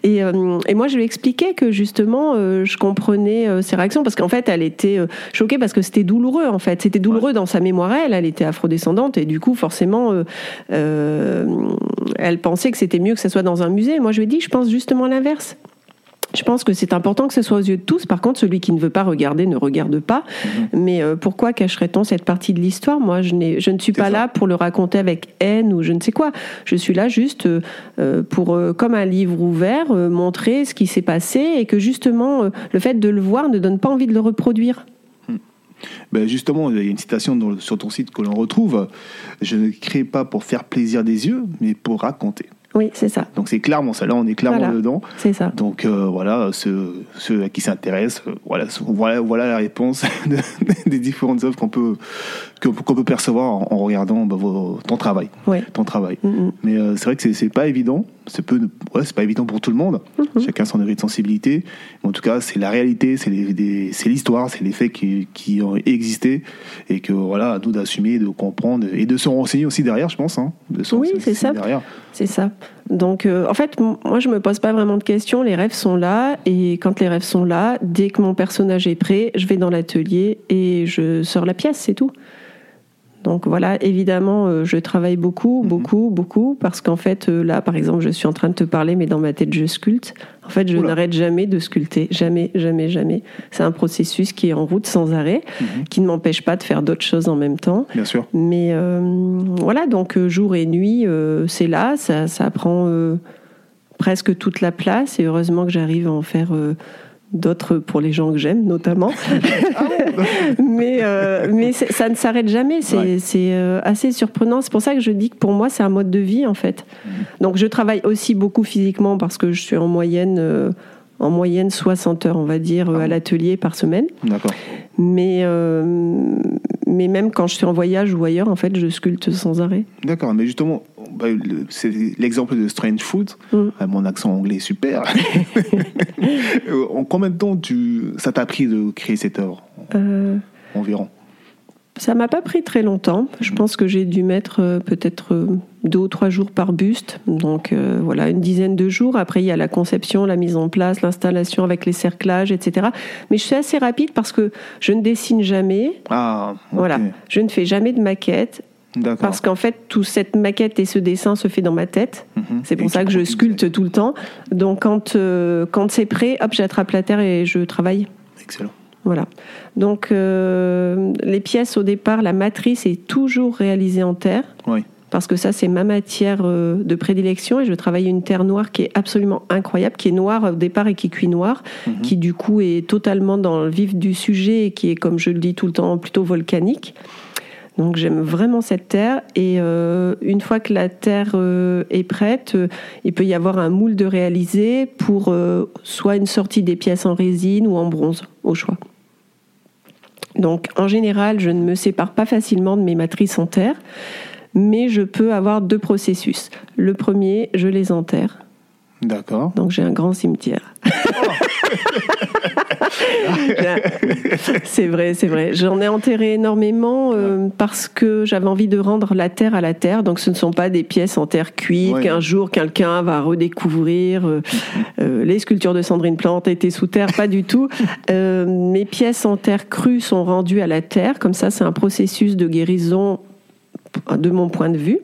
Et, et moi, je lui expliquais que justement, je comprenais ses réactions parce qu'en fait, elle était choquée parce que c'était douloureux, en fait. C'était douloureux dans sa mémoire, elle, elle était afrodescendante et du coup, forcément, elle pensait que c'était mieux que ça soit dans un musée. Moi, je lui ai dit, je pense justement l'inverse. Je pense que c'est important que ce soit aux yeux de tous. Par contre, celui qui ne veut pas regarder ne regarde pas. Mhm. Mais euh, pourquoi cacherait-on cette partie de l'histoire? Moi, je, je, ne suis pas là pour le raconter avec haine ou je ne sais quoi. Je suis là juste euh, pour, euh, comme un livre ouvert, montrer ce qui s'est passé et que justement, le fait de le voir ne donne pas envie de le reproduire. Hmm. Ben justement, il y a une citation sur ton site que l'on retrouve. Je ne crée pas pour faire plaisir des yeux, mais pour raconter. Oui, c'est ça. Donc c'est clairement ça. Là, on est clairement dedans. C'est ça. Donc euh, voilà, ceux, ceux, à qui s'intéressent, euh, voilà, voilà, voilà la réponse des différentes œuvres qu'on peut qu'on peut percevoir en, regardant bah, ton travail. Ton travail. Mm-hmm. Mais euh, c'est vrai que c'est pas évident. C'est peu, ouais, c'est pas évident pour tout le monde. Mm-hmm. Chacun son degré de sensibilité. Mais en tout cas, c'est la réalité, c'est l'histoire, c'est les faits qui, qui, ont existé et que voilà, à nous d'assumer, de comprendre et de se renseigner aussi derrière, je pense. Hein, de oui, c'est ça. C'est ça. Donc, euh, en fait, moi, je me pose pas vraiment de questions. Les rêves sont là, et quand les rêves sont là, dès que mon personnage est prêt, je vais dans l'atelier et je sors la pièce, c'est tout. Donc voilà, évidemment, euh, je travaille beaucoup, mhm. beaucoup, beaucoup, parce qu'en fait, euh, là, par exemple, je suis en train de te parler, mais dans ma tête, je sculpte. En fait, je n'arrête jamais de sculpter, jamais, jamais, jamais. C'est un processus qui est en route sans arrêt, mhm. qui ne m'empêche pas de faire d'autres choses en même temps. Bien sûr. Mais euh, voilà, donc jour et nuit, c'est là, ça, ça prend presque toute la place, et heureusement que j'arrive à en faire d'autres pour les gens que j'aime notamment. Ah mais euh, mais ça ne s'arrête jamais, c'est euh, assez surprenant. C'est pour ça que je dis que pour moi c'est un mode de vie en fait. Mhm. Donc je travaille aussi beaucoup physiquement parce que je suis en moyenne euh, en moyenne 60 heures, on va dire, à ah l'atelier par semaine. D'accord. Mais, mais même quand je suis en voyage ou ailleurs, en fait, je sculpte sans arrêt. D'accord, mais justement, bah, c'est l'exemple de Strange Food. Mm. Ah, mon accent anglais est super. en combien de temps tu, ça t'a pris de créer cette œuvre euh, Environ? Ça m'a pas pris très longtemps. Je pense que j'ai dû mettre euh, peut-être euh, deux ou trois jours par buste. Donc voilà, une dizaine de jours. Après, il y a la conception, la mise en place, l'installation avec les cerclages, etc. Mais je suis assez rapide parce que je ne dessine jamais. Ah, Voilà, je ne fais jamais de maquette. Parce qu'en fait, toute cette maquette et ce dessin se fait dans ma tête. Mhm. C'est pour ça que je sculpte tout le temps. Donc quand, euh, quand c'est prêt, hop, j'attrape la terre et je travaille. Excellent. Voilà. Donc euh, les pièces au départ, la matrice est toujours réalisée en terre. Oui. Parce que ça, c'est ma matière euh, de prédilection et je travaille une terre noire qui est absolument incroyable, qui est noire au départ et qui cuit noir, mhm. qui du coup est totalement dans le vif du sujet et qui est, comme je le dis tout le temps, plutôt volcanique. Donc j'aime vraiment cette terre et euh, une fois que la terre euh, est prête, euh, il peut y avoir un moule de réaliser pour soit une sortie des pièces en résine ou en bronze au choix. Donc en général, je ne me sépare pas facilement de mes matrices en terre, mais je peux avoir deux processus. Le premier, je les enterre. D'accord. Donc j'ai un grand cimetière. c'est vrai, c'est vrai. J'en ai enterré énormément euh, parce que j'avais envie de rendre la terre à la terre. Donc ce ne sont pas des pièces en terre cuite qu'un jour quelqu'un va redécouvrir. Euh, euh, les sculptures de Sandrine Plante étaient sous terre, pas du tout. mes pièces en terre crue sont rendues à la terre. Comme ça, c'est un processus de guérison de mon point de vue.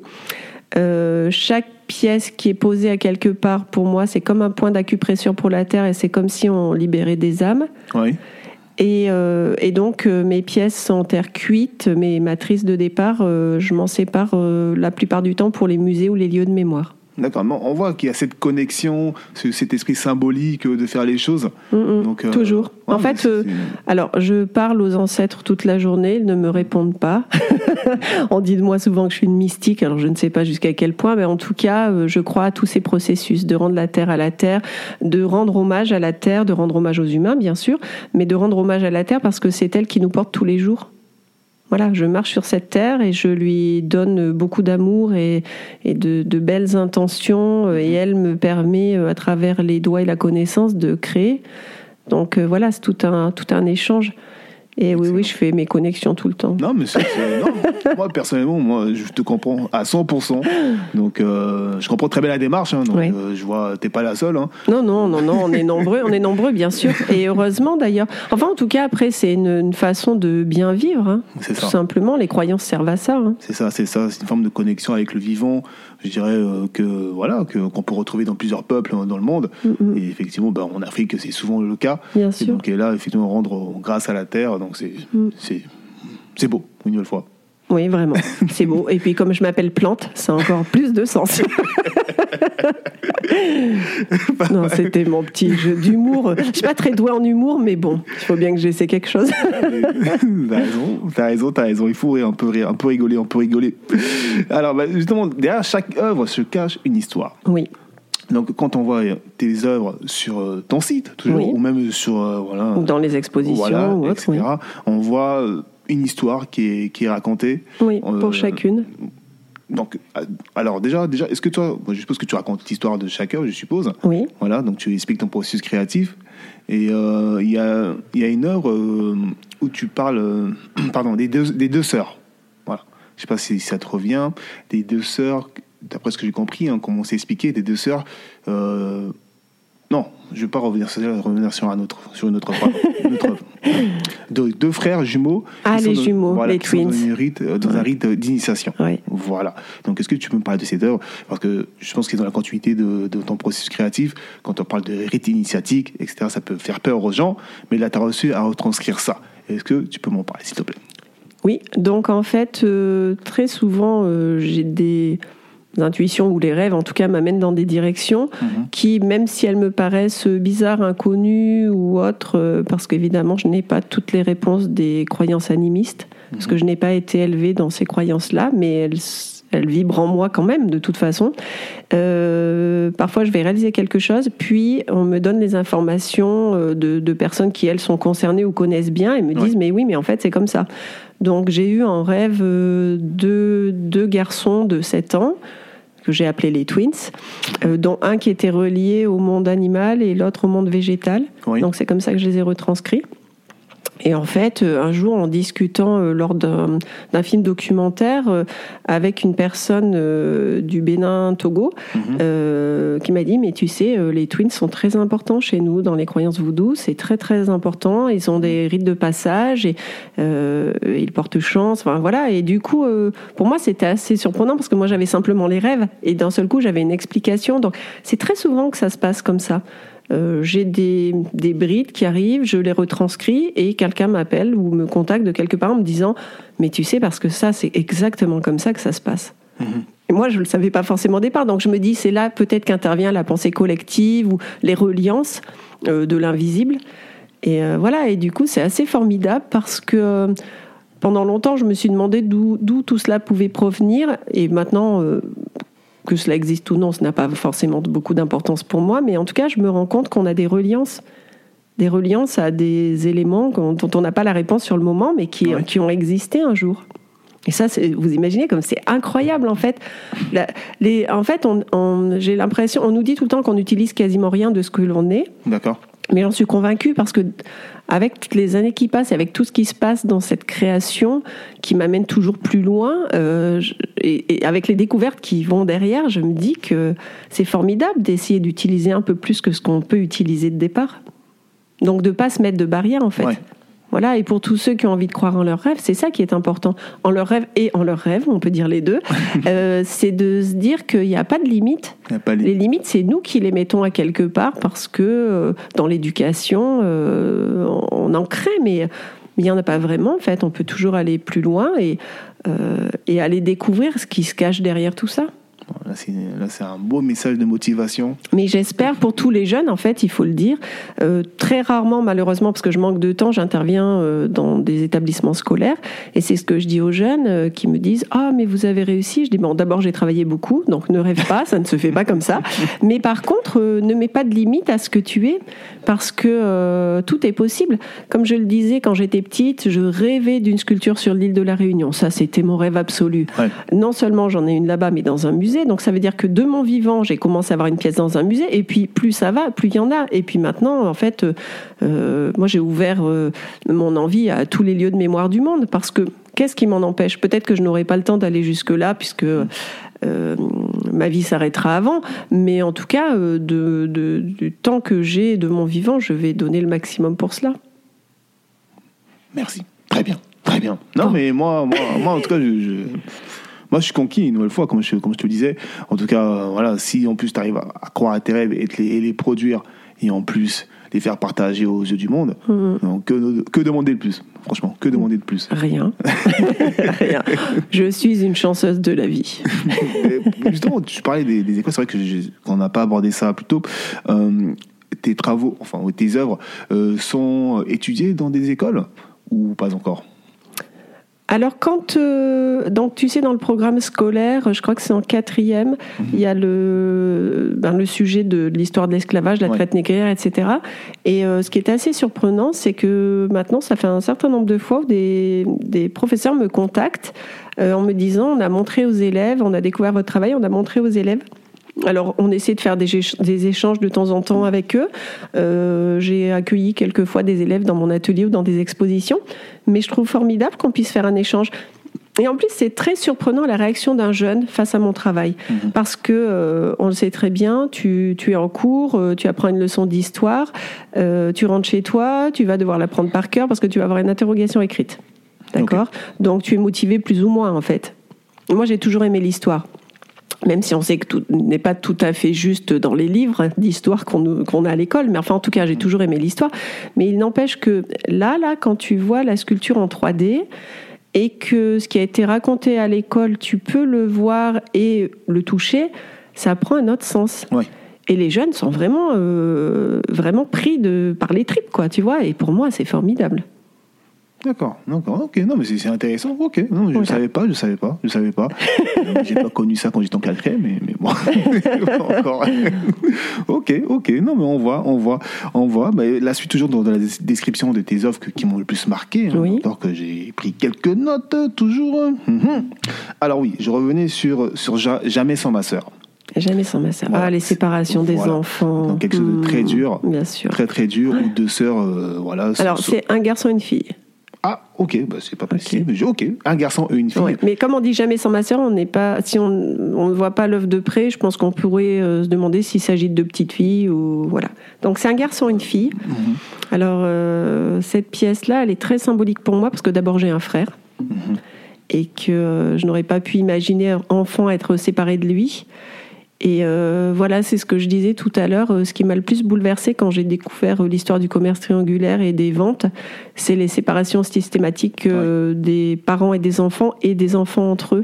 Chaque pièce qui est posée à quelque part, pour moi, c'est comme un point d'acupression pour la terre et c'est comme si on libérait des âmes. Oui. Et, euh, et, donc euh, mes pièces sont en terre cuite, mes matrices de départ, euh, je m'en sépare la plupart du temps pour les musées ou les lieux de mémoire. D'accord, on voit qu'il y a cette connexion, cet esprit symbolique de faire les choses. Mm, mm. Donc, euh, toujours. en fait, euh, alors je parle aux ancêtres toute la journée, ils ne me répondent pas. on dit de moi souvent que je suis une mystique, alors je ne sais pas jusqu'à quel point, mais en tout cas, euh, je crois à tous ces processus de rendre la terre à la terre, de rendre hommage à la terre, de rendre hommage aux humains, bien sûr, mais de rendre hommage à la terre parce que c'est elle qui nous porte tous les jours voilà, je marche sur cette terre et je lui donne beaucoup d'amour et, de, belles intentions euh, et elle me permet, euh, à travers les doigts et la connaissance, de créer. Donc euh, voilà, c'est tout un, tout un échange. Et oui, oui, je fais mes connexions tout le temps. Non, mais c'est, non. moi, personnellement, moi, je te comprends à 100%. Donc, euh, je comprends très bien la démarche. Hein, donc, euh, je vois, t'es pas la seule. Hein. Non, non, non, non, on est nombreux, on est nombreux, bien sûr. Et heureusement, d'ailleurs. Enfin, en tout cas, après, c'est une, façon de bien vivre. Hein. C'est ça. Tout simplement, les croyances servent à ça. Hein. C'est ça, c'est ça. C'est une forme de connexion avec le vivant. Je dirais euh, que voilà, que, qu'on peut retrouver dans plusieurs peuples dans le monde. Mm-hmm. Et effectivement, ben, en Afrique, c'est souvent le cas. Bien sûr. Et donc, et là, effectivement, rendre grâce à la terre. Donc, c'est, mm. c'est, c'est beau, une nouvelle fois. Oui, vraiment. C'est beau. Et puis, comme je m'appelle Plante, ça a encore plus de sens. non, c'était mon petit jeu d'humour. Je suis pas très doué en humour, mais bon, il faut bien que j'essaie quelque chose. t'as raison, t'as raison, t'as raison. Il faut rire, un peu rire, un peu rigoler, un peu rigoler. Alors, bah, justement, derrière chaque œuvre se cache une histoire. Oui. Donc, quand on voit tes œuvres sur euh, ton site, toujours, ou même sur euh, voilà, ou dans les expositions, ou etc., on voit euh, une histoire qui est, qui est racontée. Oui, pour euh, chacune. Donc, euh, alors déjà, déjà est-ce que toi, je suppose que tu racontes l'histoire de chacun, je suppose. Oui. Voilà, donc tu expliques ton processus créatif. Et euh, il y, a, y, a, une œuvre où tu parles, pardon, des deux, des deux sœurs. Voilà. Je sais pas si ça te revient. Des deux sœurs, d'après ce que j'ai compris, hein, comment on s'est expliqué, des deux sœurs non, je ne vais pas revenir, revenir sur, un autre, sur une autre œuvre. deux, frères jumeaux. Ah, les jumeaux, les twins. Euh, dans, un rite, d'initiation. Voilà. Donc, est-ce que tu peux me parler de cette œuvre? Parce que je pense que dans la continuité de, ton processus créatif, quand on parle de rite initiatique, etc., ça peut faire peur aux gens, mais là, tu as reçu à retranscrire ça. Est-ce que tu peux m'en parler, s'il te plaît? Oui, donc en fait, euh, très souvent, euh, j'ai des intuitions ou les rêves, en tout cas, m'amènent dans des directions mhm. qui, même si elles me paraissent bizarres, inconnues ou autres, euh, parce qu'évidemment, je n'ai pas toutes les réponses des croyances animistes, parce que mhm. je n'ai pas été élevée dans ces croyances-là, mais elles, elles vibrent en moi quand même, de toute façon. Euh, parfois, je vais réaliser quelque chose, puis on me donne les informations euh, de, personnes qui, elles, sont concernées ou connaissent bien et me disent, mais oui, mais en fait, c'est comme ça. Donc, j'ai eu en rêve deux, deux garçons de 7 ans que j'ai appelé les twins, euh, dont un qui était relié au monde animal et l'autre au monde végétal. Donc c'est comme ça que je les ai retranscrits. Et en fait, euh, un jour, en discutant euh, lors d'un film documentaire euh, avec une personne du Bénin, Togo, mhm. qui m'a dit, mais tu sais, les twins sont très importants chez nous dans les croyances voodoo, c'est très très important, ils ont des rites de passage et ils portent chance, enfin voilà. Et du coup, pour moi, c'était assez surprenant parce que moi, j'avais simplement les rêves et d'un seul coup, j'avais une explication. Donc, c'est très souvent que ça se passe comme ça. Euh, j'ai des, des, brides qui arrivent, je les retranscris et quelqu'un m'appelle ou me contacte de quelque part en me disant Mais tu sais, parce que ça, c'est exactement comme ça que ça se passe. Mhm. Et moi, je ne le savais pas forcément au départ. Donc je me dis C'est là peut-être qu'intervient la pensée collective ou les reliances euh, de l'invisible. Et euh, voilà, et du coup, c'est assez formidable parce que pendant longtemps, je me suis demandé d'où tout cela pouvait provenir. Et maintenant, que cela existe ou non, ce n'a pas forcément beaucoup d'importance pour moi, mais en tout cas, je me rends compte qu'on a des reliances, des reliances à des éléments dont on n'a pas la réponse sur le moment, mais qui, qui ont existé un jour. Et ça, vous imaginez comme c'est incroyable en fait. les, en fait, on, j'ai l'impression, on nous dit tout le temps qu'on n'utilise quasiment rien de ce que l'on est. D'accord. Mais j'en suis convaincue parce que avec toutes les années qui passent, et avec tout ce qui se passe dans cette création qui m'amène toujours plus loin, euh, et, avec les découvertes qui vont derrière, je me dis que c'est formidable d'essayer d'utiliser un peu plus que ce qu'on peut utiliser de départ. Donc de pas se mettre de barrière en fait. Voilà, et pour tous ceux qui ont envie de croire en leurs rêves, c'est ça qui est important. En leurs rêves et en leurs rêves, on peut dire les deux, euh, c'est de se dire qu'il n'y a pas de limite. les... limites, c'est nous qui les mettons à quelque part parce que euh, dans l'éducation, euh, on en crée, mais il n'y en a pas vraiment en fait. On peut toujours aller plus loin et, et aller découvrir ce qui se cache derrière tout ça. Là, c'est un beau message de motivation. Mais j'espère pour tous les jeunes, en fait, il faut le dire. Euh, très rarement, malheureusement, parce que je manque de temps, j'interviens euh, dans des établissements scolaires. Et c'est ce que je dis aux jeunes euh, qui me disent Ah, mais vous avez réussi. Je dis Bon, d'abord, j'ai travaillé beaucoup, donc ne rêve pas, ça ne se fait pas comme ça. Mais par contre, ne mets pas de limite à ce que tu es, parce que tout est possible. Comme je le disais quand j'étais petite, je rêvais d'une sculpture sur l'île de la Réunion. Ça, c'était mon rêve absolu. Non seulement j'en ai une là-bas, mais dans un musée donc Donc ça veut dire que de mon vivant, j'ai commencé à avoir une pièce dans un musée, et puis plus ça va, plus il y en a. Et puis maintenant, en fait, euh, moi j'ai ouvert euh, mon envie à tous les lieux de mémoire du monde, parce que qu'est-ce qui m'en empêche? Peut-être que je n'aurai pas le temps d'aller jusque-là, puisque euh, ma vie s'arrêtera avant, mais en tout cas, de, du temps que j'ai de mon vivant, je vais donner le maximum pour cela. Merci. Très bien. Très bien. Non, mais moi, moi, moi, en tout cas, je, moi, je suis conquis une nouvelle fois, comme je, comme je te le disais. En tout cas, voilà, si en plus tu arrives à, croire à tes rêves et, les, les produire, et en plus les faire partager aux yeux du monde, donc, que, que demander de plus Franchement, que demander de plus Rien. Rien. Je suis une chanceuse de la vie. justement, tu parlais des, écoles, c'est vrai qu'on n'a pas abordé ça plus tôt. Euh, tes travaux, enfin, tes œuvres euh, sont étudiées dans des écoles ou pas encore? Alors quand euh, donc tu sais dans le programme scolaire, je crois que c'est en quatrième, mhm. il y a le ben, le sujet de, l'histoire de l'esclavage, la traite négrière, etc. Et euh, ce qui est assez surprenant, c'est que maintenant ça fait un certain nombre de fois des, des professeurs me contactent euh, en me disant on a montré aux élèves, on a découvert votre travail, on a montré aux élèves alors, on essaie de faire des, échanges de temps en temps avec eux. Euh, j'ai accueilli quelquefois des élèves dans mon atelier ou dans des expositions, mais je trouve formidable qu'on puisse faire un échange. Et en plus, c'est très surprenant la réaction d'un jeune face à mon travail, mhm. parce que euh, on le sait très bien, tu, es en cours, euh, tu apprends une leçon d'histoire, tu rentres chez toi, tu vas devoir l'apprendre par cœur parce que tu vas avoir une interrogation écrite, d'accord? Donc tu es motivé plus ou moins en fait. Moi, j'ai toujours aimé l'histoire même si on sait que tout n'est pas tout à fait juste dans les livres d'histoire qu'on a à l'école, mais enfin en tout cas j'ai toujours aimé l'histoire. Mais il n'empêche que là, là, quand tu vois la sculpture en 3D et que ce qui a été raconté à l'école, tu peux le voir et le toucher, ça prend un autre sens. Et les jeunes sont vraiment, euh, vraiment pris de, par les tripes, quoi, tu vois. Et pour moi, c'est formidable. D'accord, d'accord, ok, non mais c'est intéressant, ok, non, je ne savais pas, je savais pas, je savais pas, j'ai pas connu ça quand j'étais en quatrième, mais, mais bon, encore, ok, ok, non mais on voit, on voit, on voit, bah, la suite toujours dans, la description de tes offres qui m'ont le plus marqué, hein, oui. que j'ai pris quelques notes toujours. Mhm. Alors oui, je revenais sur, sur Jamais sans ma sœur. Jamais sans ma sœur. Ah, les séparations des enfants. Donc quelque chose de très hmm, dur. Bien sûr. Très très dur, ou deux sœurs, euh, voilà. Alors c'est un garçon et une fille. Ah, ok, bah, c'est pas possible. Ok, un garçon et une fille. mais comme on dit jamais sans ma sœur, on n'est pas. Si on ne voit pas l'œuvre de près, je pense qu'on pourrait euh, se demander s'il s'agit de deux petites filles ou voilà. Donc c'est un garçon et une fille. Mhm. Alors euh, cette pièce-là, elle est très symbolique pour moi parce que d'abord j'ai un frère mhm. et que euh, je n'aurais pas pu imaginer enfant être séparé de lui. Et euh, voilà, c'est ce que je disais tout à l'heure. Euh, ce qui m'a le plus bouleversé quand j'ai découvert euh, l'histoire du commerce triangulaire et des ventes, c'est les séparations systématiques des parents et des enfants et des enfants entre eux.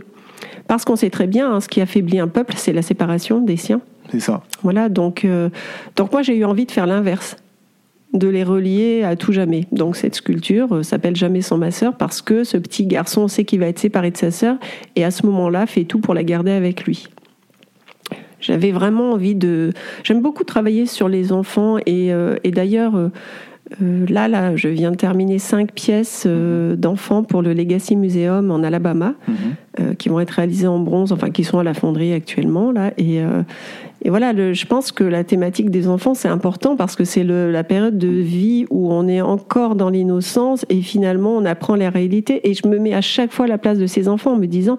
Parce qu'on sait très bien, hein, ce qui affaiblit un peuple, c'est la séparation des siens. C'est ça. Voilà, donc, donc moi j'ai eu envie de faire l'inverse de les relier à tout jamais. Donc cette sculpture s'appelle Jamais sans ma sœur parce que ce petit garçon sait qu'il va être séparé de sa sœur et à ce moment-là fait tout pour la garder avec lui. J'avais vraiment envie de. J'aime beaucoup travailler sur les enfants et, euh, et d'ailleurs. Euh, euh, là, là, je viens de terminer cinq pièces d'enfants pour le Legacy Museum en Alabama, mhm. qui vont être réalisées en bronze, enfin qui sont à la fonderie actuellement là. Et, et voilà, le, je pense que la thématique des enfants c'est important parce que c'est la période de vie où on est encore dans l'innocence et finalement on apprend la réalité. Et je me mets à chaque fois à la place de ces enfants en me disant,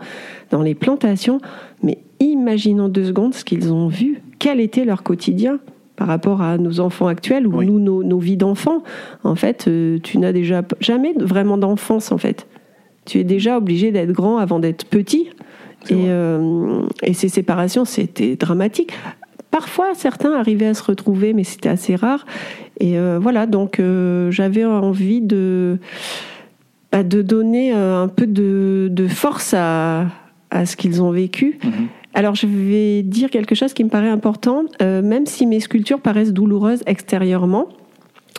dans les plantations, mais imaginons deux secondes ce qu'ils ont vu, quel était leur quotidien par rapport à nos enfants actuels ou nous, nos, vies d'enfants? En fait, euh, tu n'as déjà jamais vraiment d'enfance, en fait. Tu es déjà obligé d'être grand avant d'être petit. Euh, et, ces séparations, c'était dramatique. Parfois, certains arrivaient à se retrouver, mais c'était assez rare. Et euh, voilà, donc j'avais envie de, bah, de donner un peu de, force à, à ce qu'ils ont vécu. Mhm. Alors je vais dire quelque chose qui me paraît important, euh, même si mes sculptures paraissent douloureuses extérieurement.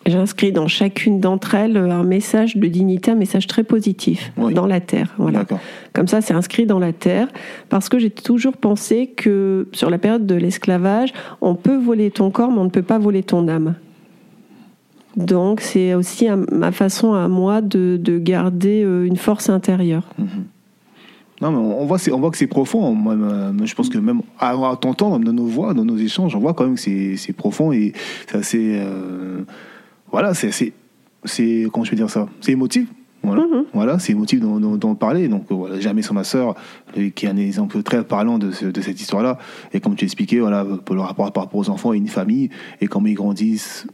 J'inscris dans chacune d'entre elles un message de dignité, un message très positif dans la terre. Voilà. Comme ça, c'est inscrit dans la terre parce que j'ai toujours pensé que sur la période de l'esclavage, on peut voler ton corps, mais on ne peut pas voler ton âme. Donc, c'est aussi ma façon à moi de, garder euh, une force intérieure. Mhm. Non, mais on voit, on voit que c'est profond. Moi, je pense que même à, t'entendre dans nos voix, dans nos échanges, on voit quand même que c'est profond et c'est assez. Euh, voilà, c'est assez. C'est. Comment je peux dire ça? C'est émotif. Voilà, mhm. voilà c'est émotif dont, parler. Donc voilà, jamais sans ma sœur, qui est un exemple très parlant de, de cette histoire-là. Et comme tu expliquais, voilà, pour le rapport par rapport aux enfants et une famille, et comment ils grandissent,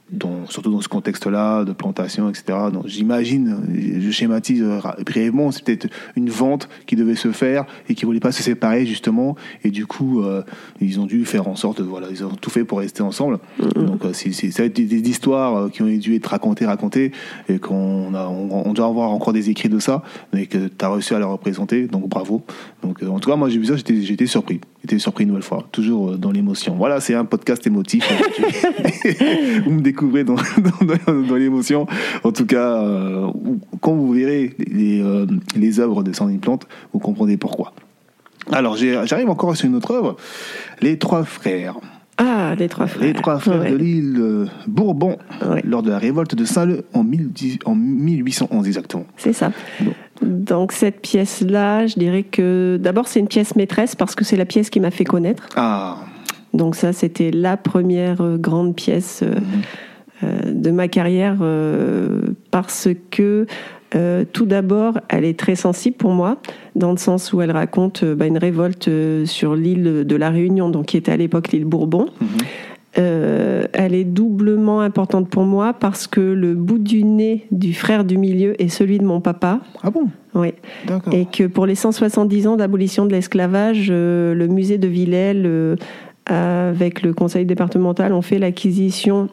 surtout dans ce contexte-là, de plantation, etc. Donc j'imagine, je schématise brièvement, c'est peut-être une vente qui devait se faire et qui ne voulait pas se séparer justement. Et du coup, euh, ils ont dû faire en sorte, voilà, ils ont tout fait pour rester ensemble. Mhm. Donc euh, c'est, ça a été des, histoires euh, qui ont dû être racontées, racontées, et qu'on a, on, doit avoir encore des écrits de ça, mais que tu as réussi à les représenter, donc bravo. Donc en tout cas, moi j'ai vu ça, j'étais, surpris. J'étais surpris une nouvelle fois, toujours dans l'émotion. Voilà, c'est un podcast émotif. vous me découvrez dans, dans, l'émotion. En tout cas, quand vous verrez les, les œuvres de Sandy Plante, vous comprendrez pourquoi. Alors, j'arrive encore sur une autre œuvre, Les Trois Frères. Ah, les Trois Frères. Les Trois Frères de l'île euh, Bourbon, lors de la révolte de Saint-Leu en, en 1811 exactement. C'est ça. Donc cette pièce-là, je dirais que d'abord c'est une pièce maîtresse parce que c'est la pièce qui m'a fait connaître. Ah. Donc ça, c'était la première euh, grande pièce euh, mhm. de ma carrière parce que euh, tout d'abord, elle est très sensible pour moi, dans le sens où elle raconte euh, bah, une révolte euh, sur l'île de la Réunion, donc qui était à l'époque l'île Bourbon. Mhm. elle est doublement importante pour moi parce que le bout du nez du frère du milieu est celui de mon papa. Ah bon? Oui. Et que pour les 170 ans d'abolition de l'esclavage, le musée de Villèle, avec le conseil départemental, ont fait l'acquisition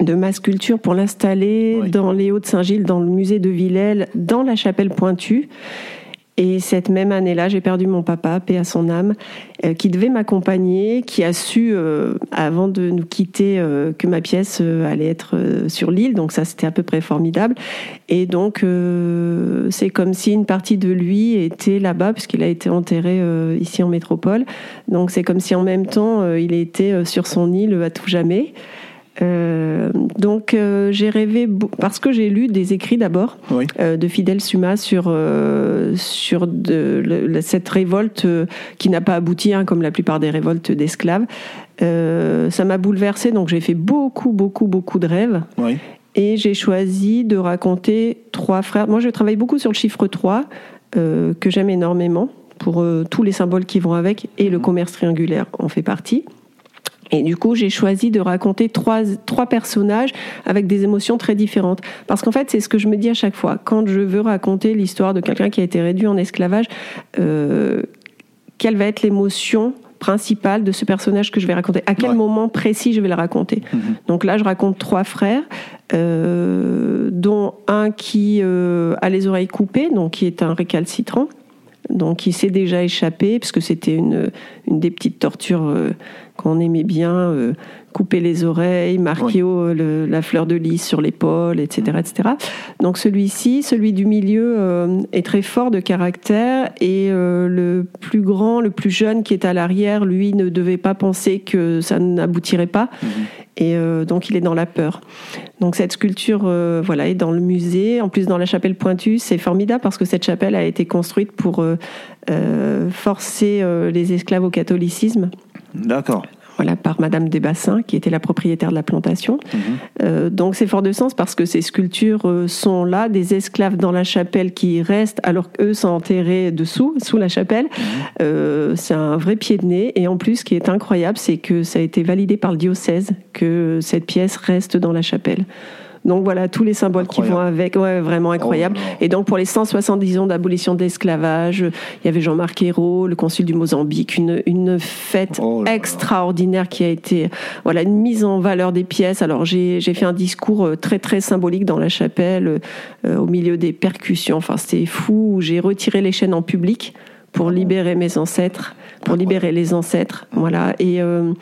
de ma sculpture pour l'installer dans les Hauts-de-Saint-Gilles, dans le musée de Villèle, dans la chapelle pointue. Et cette même année-là, j'ai perdu mon papa, paix à son âme, euh, qui devait m'accompagner, qui a su, euh, avant de nous quitter, euh, que ma pièce allait être sur l'île. Donc ça, c'était à peu près formidable. Et donc, c'est comme si une partie de lui était là-bas, puisqu'il a été enterré ici en métropole. Donc c'est comme si en même temps, il était sur son île à tout jamais. Euh, donc euh, j'ai rêvé parce que j'ai lu des écrits d'abord euh, de Fidel Suma sur sur de, cette révolte qui n'a pas abouti hein, comme la plupart des révoltes d'esclaves. ça m'a bouleversé donc j'ai fait beaucoup beaucoup beaucoup de rêves. Et j'ai choisi de raconter trois frères. Moi, je travaille beaucoup sur le chiffre 3, que j'aime énormément, pour tous les symboles qui vont avec, et le mhm. commerce triangulaire en fait partie. Et du coup, j'ai choisi de raconter trois, trois personnages avec des émotions très différentes. Parce qu'en fait, c'est ce que je me dis à chaque fois. Quand je veux raconter l'histoire de quelqu'un qui a été réduit en esclavage, euh, quelle va être l'émotion principale de ce personnage que je vais raconter? À quel moment précis je vais le raconter? Mhm. Donc là, je raconte trois frères, euh, dont un qui euh, a les oreilles coupées, donc qui est un récalcitrant, donc il s'est déjà échappé, parce que c'était une, une des petites tortures euh, qu'on aimait bien, euh, couper les oreilles, marquer la fleur de lys sur l'épaule, etc., etc. Donc celui-ci, celui du milieu, euh, est très fort de caractère, et le plus grand, le plus jeune qui est à l'arrière, lui, ne devait pas penser que ça n'aboutirait pas. Mhm. Et euh, donc il est dans la peur. Donc cette sculpture, euh, voilà, est dans le musée. En plus, dans la chapelle pointue, c'est formidable parce que cette chapelle a été construite pour euh, forcer les esclaves au catholicisme. D'accord voilà, par Madame Desbassins, qui était la propriétaire de la plantation. Mhm. Euh, donc c'est fort de sens parce que ces sculptures euh, sont là, des esclaves dans la chapelle qui restent alors qu'eux sont enterrés dessous, sous la chapelle. Mhm. Euh, c'est un vrai pied de nez. Et en plus, ce qui est incroyable, c'est que ça a été validé par le diocèse que cette pièce reste dans la chapelle. Donc voilà, tous les symboles qui vont avec, ouais, vraiment incroyable. Oh et donc pour les 170 ans d'abolition de l'esclavage, il y avait Jean-Marc Ayrault, le consul du Mozambique, une, une fête oh extraordinaire qui a été, voilà, une mise en valeur des pièces. Alors j'ai fait un discours euh, très très symbolique dans la chapelle, euh, au milieu des percussions. Enfin c'était fou. J'ai retiré les chaînes en public pour oh. libérer mes ancêtres pour libérer les ancêtres. Voilà. Et, euh,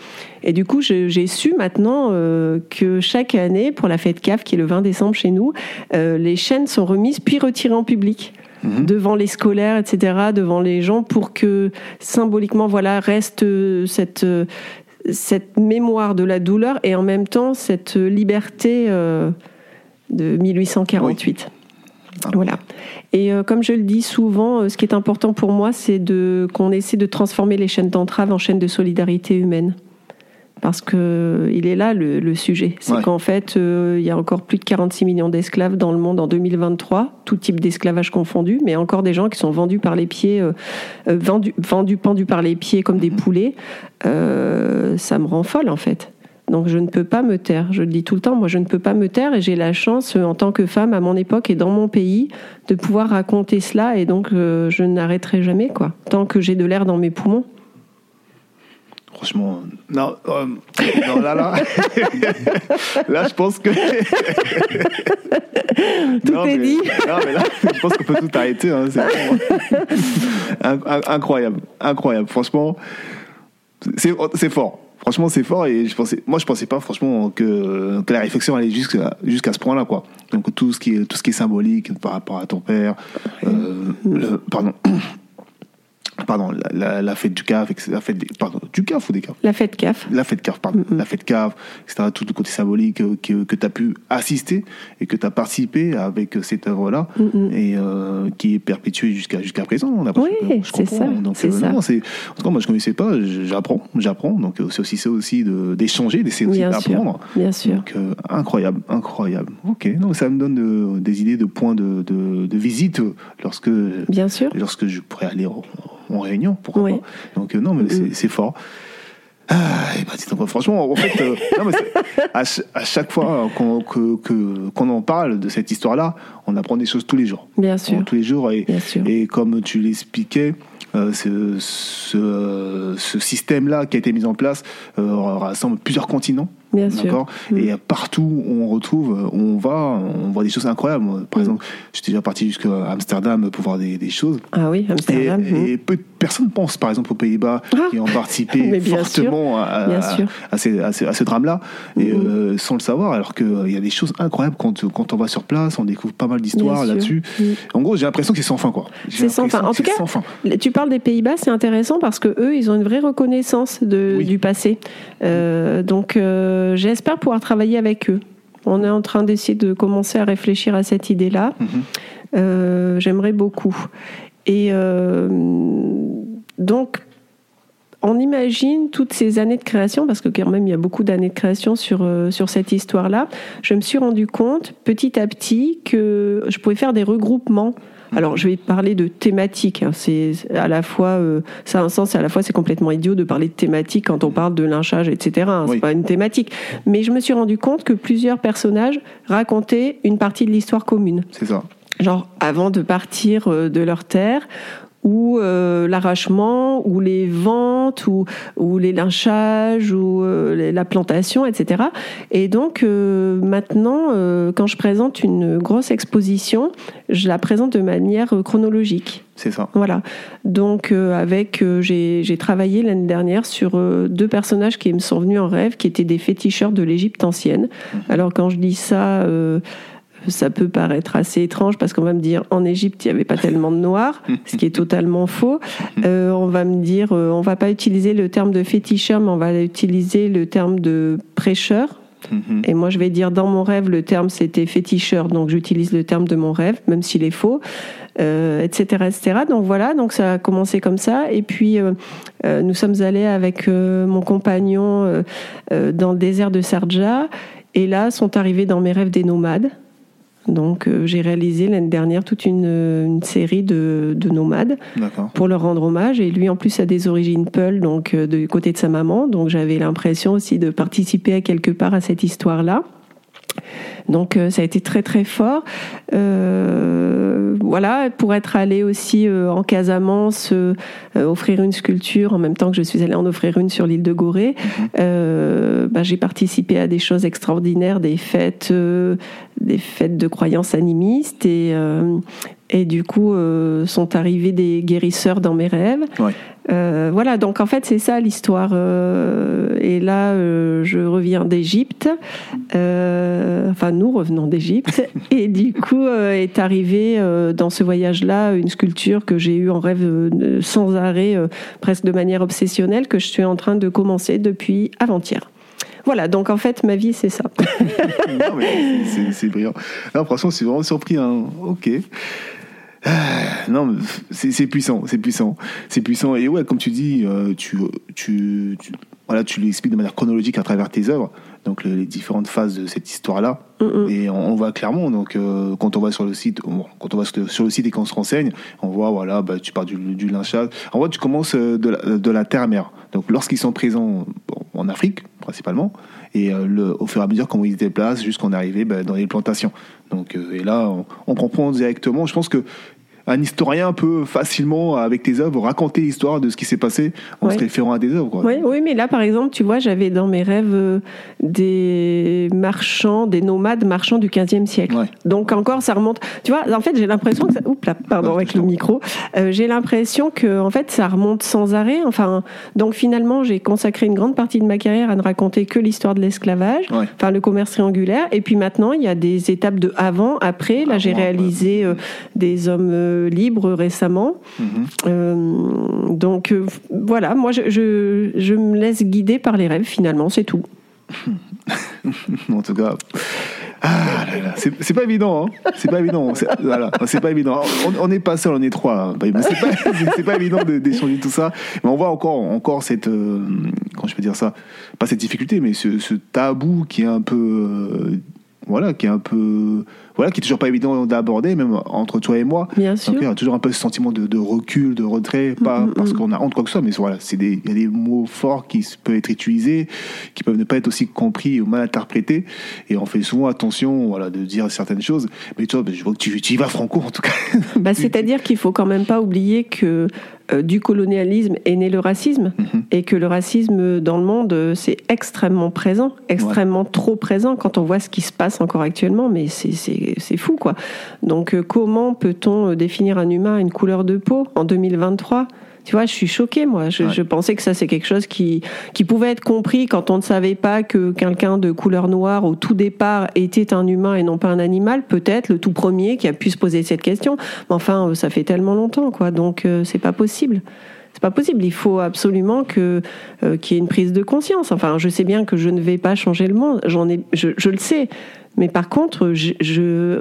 et du coup, j'ai su maintenant euh, que chaque année, pour la fête CAF, qui est le 20 décembre chez nous, euh, les chaînes sont remises puis retirées en public. Mhm. devant les scolaires, etc., devant les gens, pour que symboliquement, voilà, reste cette, cette mémoire de la douleur et en même temps cette liberté de 1848. Voilà. Et comme je le dis souvent, ce qui est important pour moi, c'est de qu'on essaie de transformer les chaînes d'entrave en chaînes de solidarité humaine parce que il est là le, sujet. C'est qu'en fait, euh, il y a encore plus de 46 millions d'esclaves dans le monde en 2023, tout type d'esclavage confondu, mais encore des gens qui sont vendus par les pieds, euh, euh, vendus, vendus, pendus par les pieds comme des mhm. poulets. ça me rend folle en fait. Donc je ne peux pas me taire. Je le dis tout le temps, moi je ne peux pas me taire et j'ai la chance en tant que femme à mon époque et dans mon pays de pouvoir raconter cela et donc je n'arrêterai jamais quoi, tant que j'ai de l'air dans mes poumons. Franchement, non, euh, non là, là, là, je pense que. tout est dit. Non, mais là, je pense qu'on peut tout arrêter. Hein, incroyable, incroyable. Franchement, c'est fort. Franchement, c'est fort et je pensais, moi, je pensais pas, franchement, que, que la réflexion allait jusqu'à jusqu'à ce point-là, quoi. Donc tout ce qui est tout ce qui est symbolique par rapport à ton père, euh, pardon, pardon, la, la, fête du CAF, la fête des, pardon, du CAF ou des CAF La fête CAF. La fête CAF, pardon. La fête CAF, etc. Tout le côté symbolique euh, que, que tu as pu assister et que tu as participé avec cette œuvre-là et euh, qui est perpétuée jusqu'à jusqu'à présent. oui, c'est ça. Donc, euh, ça. en tout cas, moi, je ne connaissais pas, j'apprends, j'apprends. Donc, c'est aussi ça aussi d'échanger, d'essayer aussi d'apprendre. Bien sûr. Donc, incroyable, incroyable. Ok, donc ça me donne des idées de points de, de, de visite lorsque, bien sûr. lorsque je pourrais aller en réunion. Pourquoi Donc, euh, non, mais c'est fort. Ah, et franchement, en fait, euh, à, chaque fois qu'on en parle de cette histoire-là, on apprend des choses tous les jours. Bien sûr. tous les jours. Et, et comme tu l'expliquais, euh, ce, ce, ce système-là qui a été mis en place rassemble plusieurs continents. Bien sûr. Et mm. partout où on retrouve, on va, on voit des choses incroyables. Par mm. exemple, j'étais déjà parti jusqu'à Amsterdam pour voir des, des, choses. Ah oui, Amsterdam. Et, mm. et peu de personnes pensent, par exemple, aux Pays-Bas, ah. qui ont participé fortement à, à, ce drame-là, et euh, sans le savoir, alors qu'il euh, y a des choses incroyables quand, quand on va sur place, on découvre pas mal d'histoires là-dessus. En gros, j'ai l'impression que c'est sans fin, quoi. C'est sans fin. En tout cas, tu parles des Pays-Bas, c'est intéressant parce que eux, ils ont une vraie reconnaissance de, du passé. Euh, donc, j'espère pouvoir travailler avec eux. On est en train d'essayer de commencer à réfléchir à cette idée-là. Mhm. Euh, j'aimerais beaucoup. Et euh, donc, on imagine toutes ces années de création, parce que quand même il y a beaucoup d'années de création sur, sur cette histoire-là. Je me suis rendu compte petit à petit que je pouvais faire des regroupements alors, je vais parler de thématique. Hein. C'est à la fois, euh, ça a un sens, et à la fois c'est complètement idiot de parler de thématique quand on parle de lynchage, etc. Hein. C'est pas une thématique. Mais je me suis rendu compte que plusieurs personnages racontaient une partie de l'histoire commune. C'est ça. Genre, avant de partir euh, de leur terre, ou euh, l'arrachement, ou les ventes, ou, ou les lynchages, ou euh, la plantation, etc. Et donc euh, maintenant, quand je présente une grosse exposition, je la présente de manière chronologique. C'est ça. Voilà. Donc avec, j'ai travaillé l'année dernière sur deux personnages qui me sont venus en rêve, qui étaient des féticheurs de l'Égypte ancienne. Mmh. Alors quand je dis ça ça peut paraître assez étrange parce qu'on va me dire en Égypte il n'y avait pas tellement de noirs, ce qui est totalement faux. Euh, on va me dire euh, on va pas utiliser le terme de féticheur, mais on va utiliser le terme de prêcheur. Et moi, je vais dire dans mon rêve, le terme c'était féticheur, donc j'utilise le terme de mon rêve, même s'il est faux, etc., euh, etc. Donc voilà, donc ça a commencé comme ça. Et puis nous sommes allés avec mon compagnon dans le désert de Sarja. Et là sont arrivés dans mes rêves des nomades. Donc euh, j'ai réalisé l'année dernière toute une, série de, nomades pour leur rendre hommage. Et lui en plus a des origines Peul, donc euh, du côté de sa maman. Donc j'avais l'impression aussi de participer à quelque part à cette histoire-là. Donc euh, ça a été très très fort. Euh, voilà, pour être allé aussi euh, en Casamance, offrir une sculpture en même temps que je suis allée en offrir une sur l'île de Gorée, mhm. bah, j'ai participé à des choses extraordinaires, des fêtes, des fêtes de croyances animistes et et du coup sont arrivés des guérisseurs dans mes rêves. Euh, voilà, donc en fait c'est ça l'histoire. Euh, et là, euh, je reviens d'Égypte. enfin, nous revenons d'Égypte. et du coup, est arrivée dans ce voyage-là une sculpture que j'ai eue en rêve sans arrêt, presque de manière obsessionnelle, que je suis en train de commencer depuis avant-hier. Voilà, donc en fait, ma vie, c'est ça. c'est brillant. Non, franchement, je suis vraiment surpris. Hein. Ok. Ah, non, c'est puissant, c'est puissant, c'est puissant. Et ouais, comme tu dis, euh, tu, tu, tu, voilà, tu l'expliques de manière chronologique à travers tes œuvres, donc les différentes phases de cette histoire-là. Et on, voit clairement, donc euh, quand on va sur le site, quand on va sur le site et qu'on se renseigne, on voit, voilà, bah, tu pars du, du lynchage. En vrai, tu commences euh, de la, de la terre-mer. Donc lorsqu'ils sont présents en Afrique, principalement, et le, au fur et à mesure comment ils se déplacent jusqu'en arriver bah, dans les plantations. Donc, et là, on, on, comprend directement. Je pense que un historien peut facilement, avec tes œuvres, raconter l'histoire de ce qui s'est passé en se référant à des œuvres. Oui, oui, mais là, par exemple, tu vois, j'avais dans mes rêves euh, des marchands, des nomades marchands du 15e siècle. Donc encore, ça remonte. Tu vois, en fait, j'ai l'impression que ça... Oups là, pardon, avec le micro. Euh, j'ai l'impression que, en fait, ça remonte sans arrêt. Enfin, donc finalement, j'ai consacré une grande partie de ma carrière à ne raconter que l'histoire de l'esclavage, enfin le commerce triangulaire. Et puis maintenant, il y a des étapes de avant, après. Là, j'ai réalisé euh, des hommes libre récemment. Mhm. Euh, donc euh, voilà, moi je, je, me laisse guider par les rêves finalement, c'est tout. en tout cas. Ah c'est pas évident, hein. c'est pas évident, voilà, c'est pas évident. On n'est pas seul, on est trois. Hein. C'est pas, pas évident d'échanger tout ça, mais on voit encore, encore cette, euh, comment je peux dire ça, pas cette difficulté, mais ce, ce tabou qui est un peu, voilà, qui est un peu voilà, qui est toujours pas évident d'aborder, même entre toi et moi. Bien sûr. il y a toujours un peu ce sentiment de, recul, de retrait, pas mm-hmm. parce qu'on a honte quoi que ce soit, mais voilà, c'est des, il y a des mots forts qui peuvent être utilisés, qui peuvent ne pas être aussi compris ou mal interprétés, et on fait souvent attention, voilà, de dire certaines choses. Mais toi, ben, je vois que tu, tu y vas franco en tout cas. Bah, c'est-à-dire qu'il faut quand même pas oublier que euh, du colonialisme est né le racisme mm-hmm. et que le racisme dans le monde euh, c'est extrêmement présent, extrêmement trop présent quand on voit ce qui se passe encore actuellement. Mais c'est c'est fou, quoi. Donc, euh, comment peut-on euh, définir un humain à une couleur de peau en 2023 tu vois, je suis choquée, moi. Je, pensais que ça, c'est quelque chose qui, qui pouvait être compris quand on ne savait pas que quelqu'un de couleur noire, au tout départ, était un humain et non pas un animal. Peut-être le tout premier qui a pu se poser cette question. Mais enfin, euh, ça fait tellement longtemps, quoi. Donc, c'est pas possible. C'est pas possible. Il faut absolument que qu'il y ait une prise de conscience. Enfin, je sais bien que je ne vais pas changer le monde. J'en ai, je, je le sais. Mais par contre, je,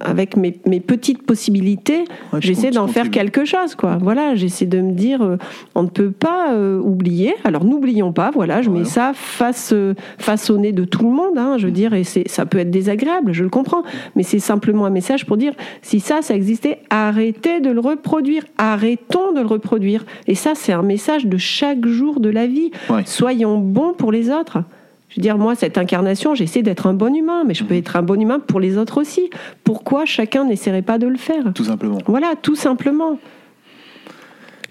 avec mes, petites possibilités, j'essaie d'en faire quelque chose. Quoi. Voilà, j'essaie de me dire, euh, on ne peut pas euh, oublier. Alors n'oublions pas. Voilà, je mets ça face euh, face au nez de tout le monde. Hein, je veux dire, et ça peut être désagréable, je le comprends. Mais c'est simplement un message pour dire, si ça, ça existait, arrêtez de le reproduire. Arrêtons de le reproduire. Et ça, c'est un message de chaque jour de la vie. Soyons bons pour les autres. Je veux dire, moi, cette incarnation, j'essaie d'être un bon humain, mais je peux mhm. être un bon humain pour les autres aussi. Pourquoi chacun n'essaierait pas de le faire? Tout simplement. Voilà, tout simplement.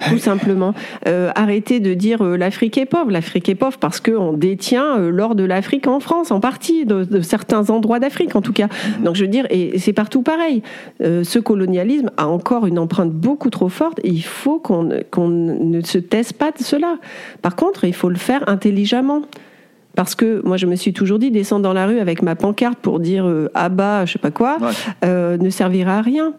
Tout simplement. Euh, arrêter de dire euh, l'Afrique est pauvre. L'Afrique est pauvre parce qu'on détient euh, l'or de l'Afrique en France, en partie, de, certains endroits d'Afrique en tout cas. Mhm. Donc je veux dire, et c'est partout pareil. ce colonialisme a encore une empreinte beaucoup trop forte et il faut qu'on ne se taise pas de cela. Par contre, il faut le faire intelligemment. Parce que moi, je me suis toujours dit, descendre dans la rue avec ma pancarte pour dire euh, ah bah, je sais pas quoi, euh, ne servira à rien.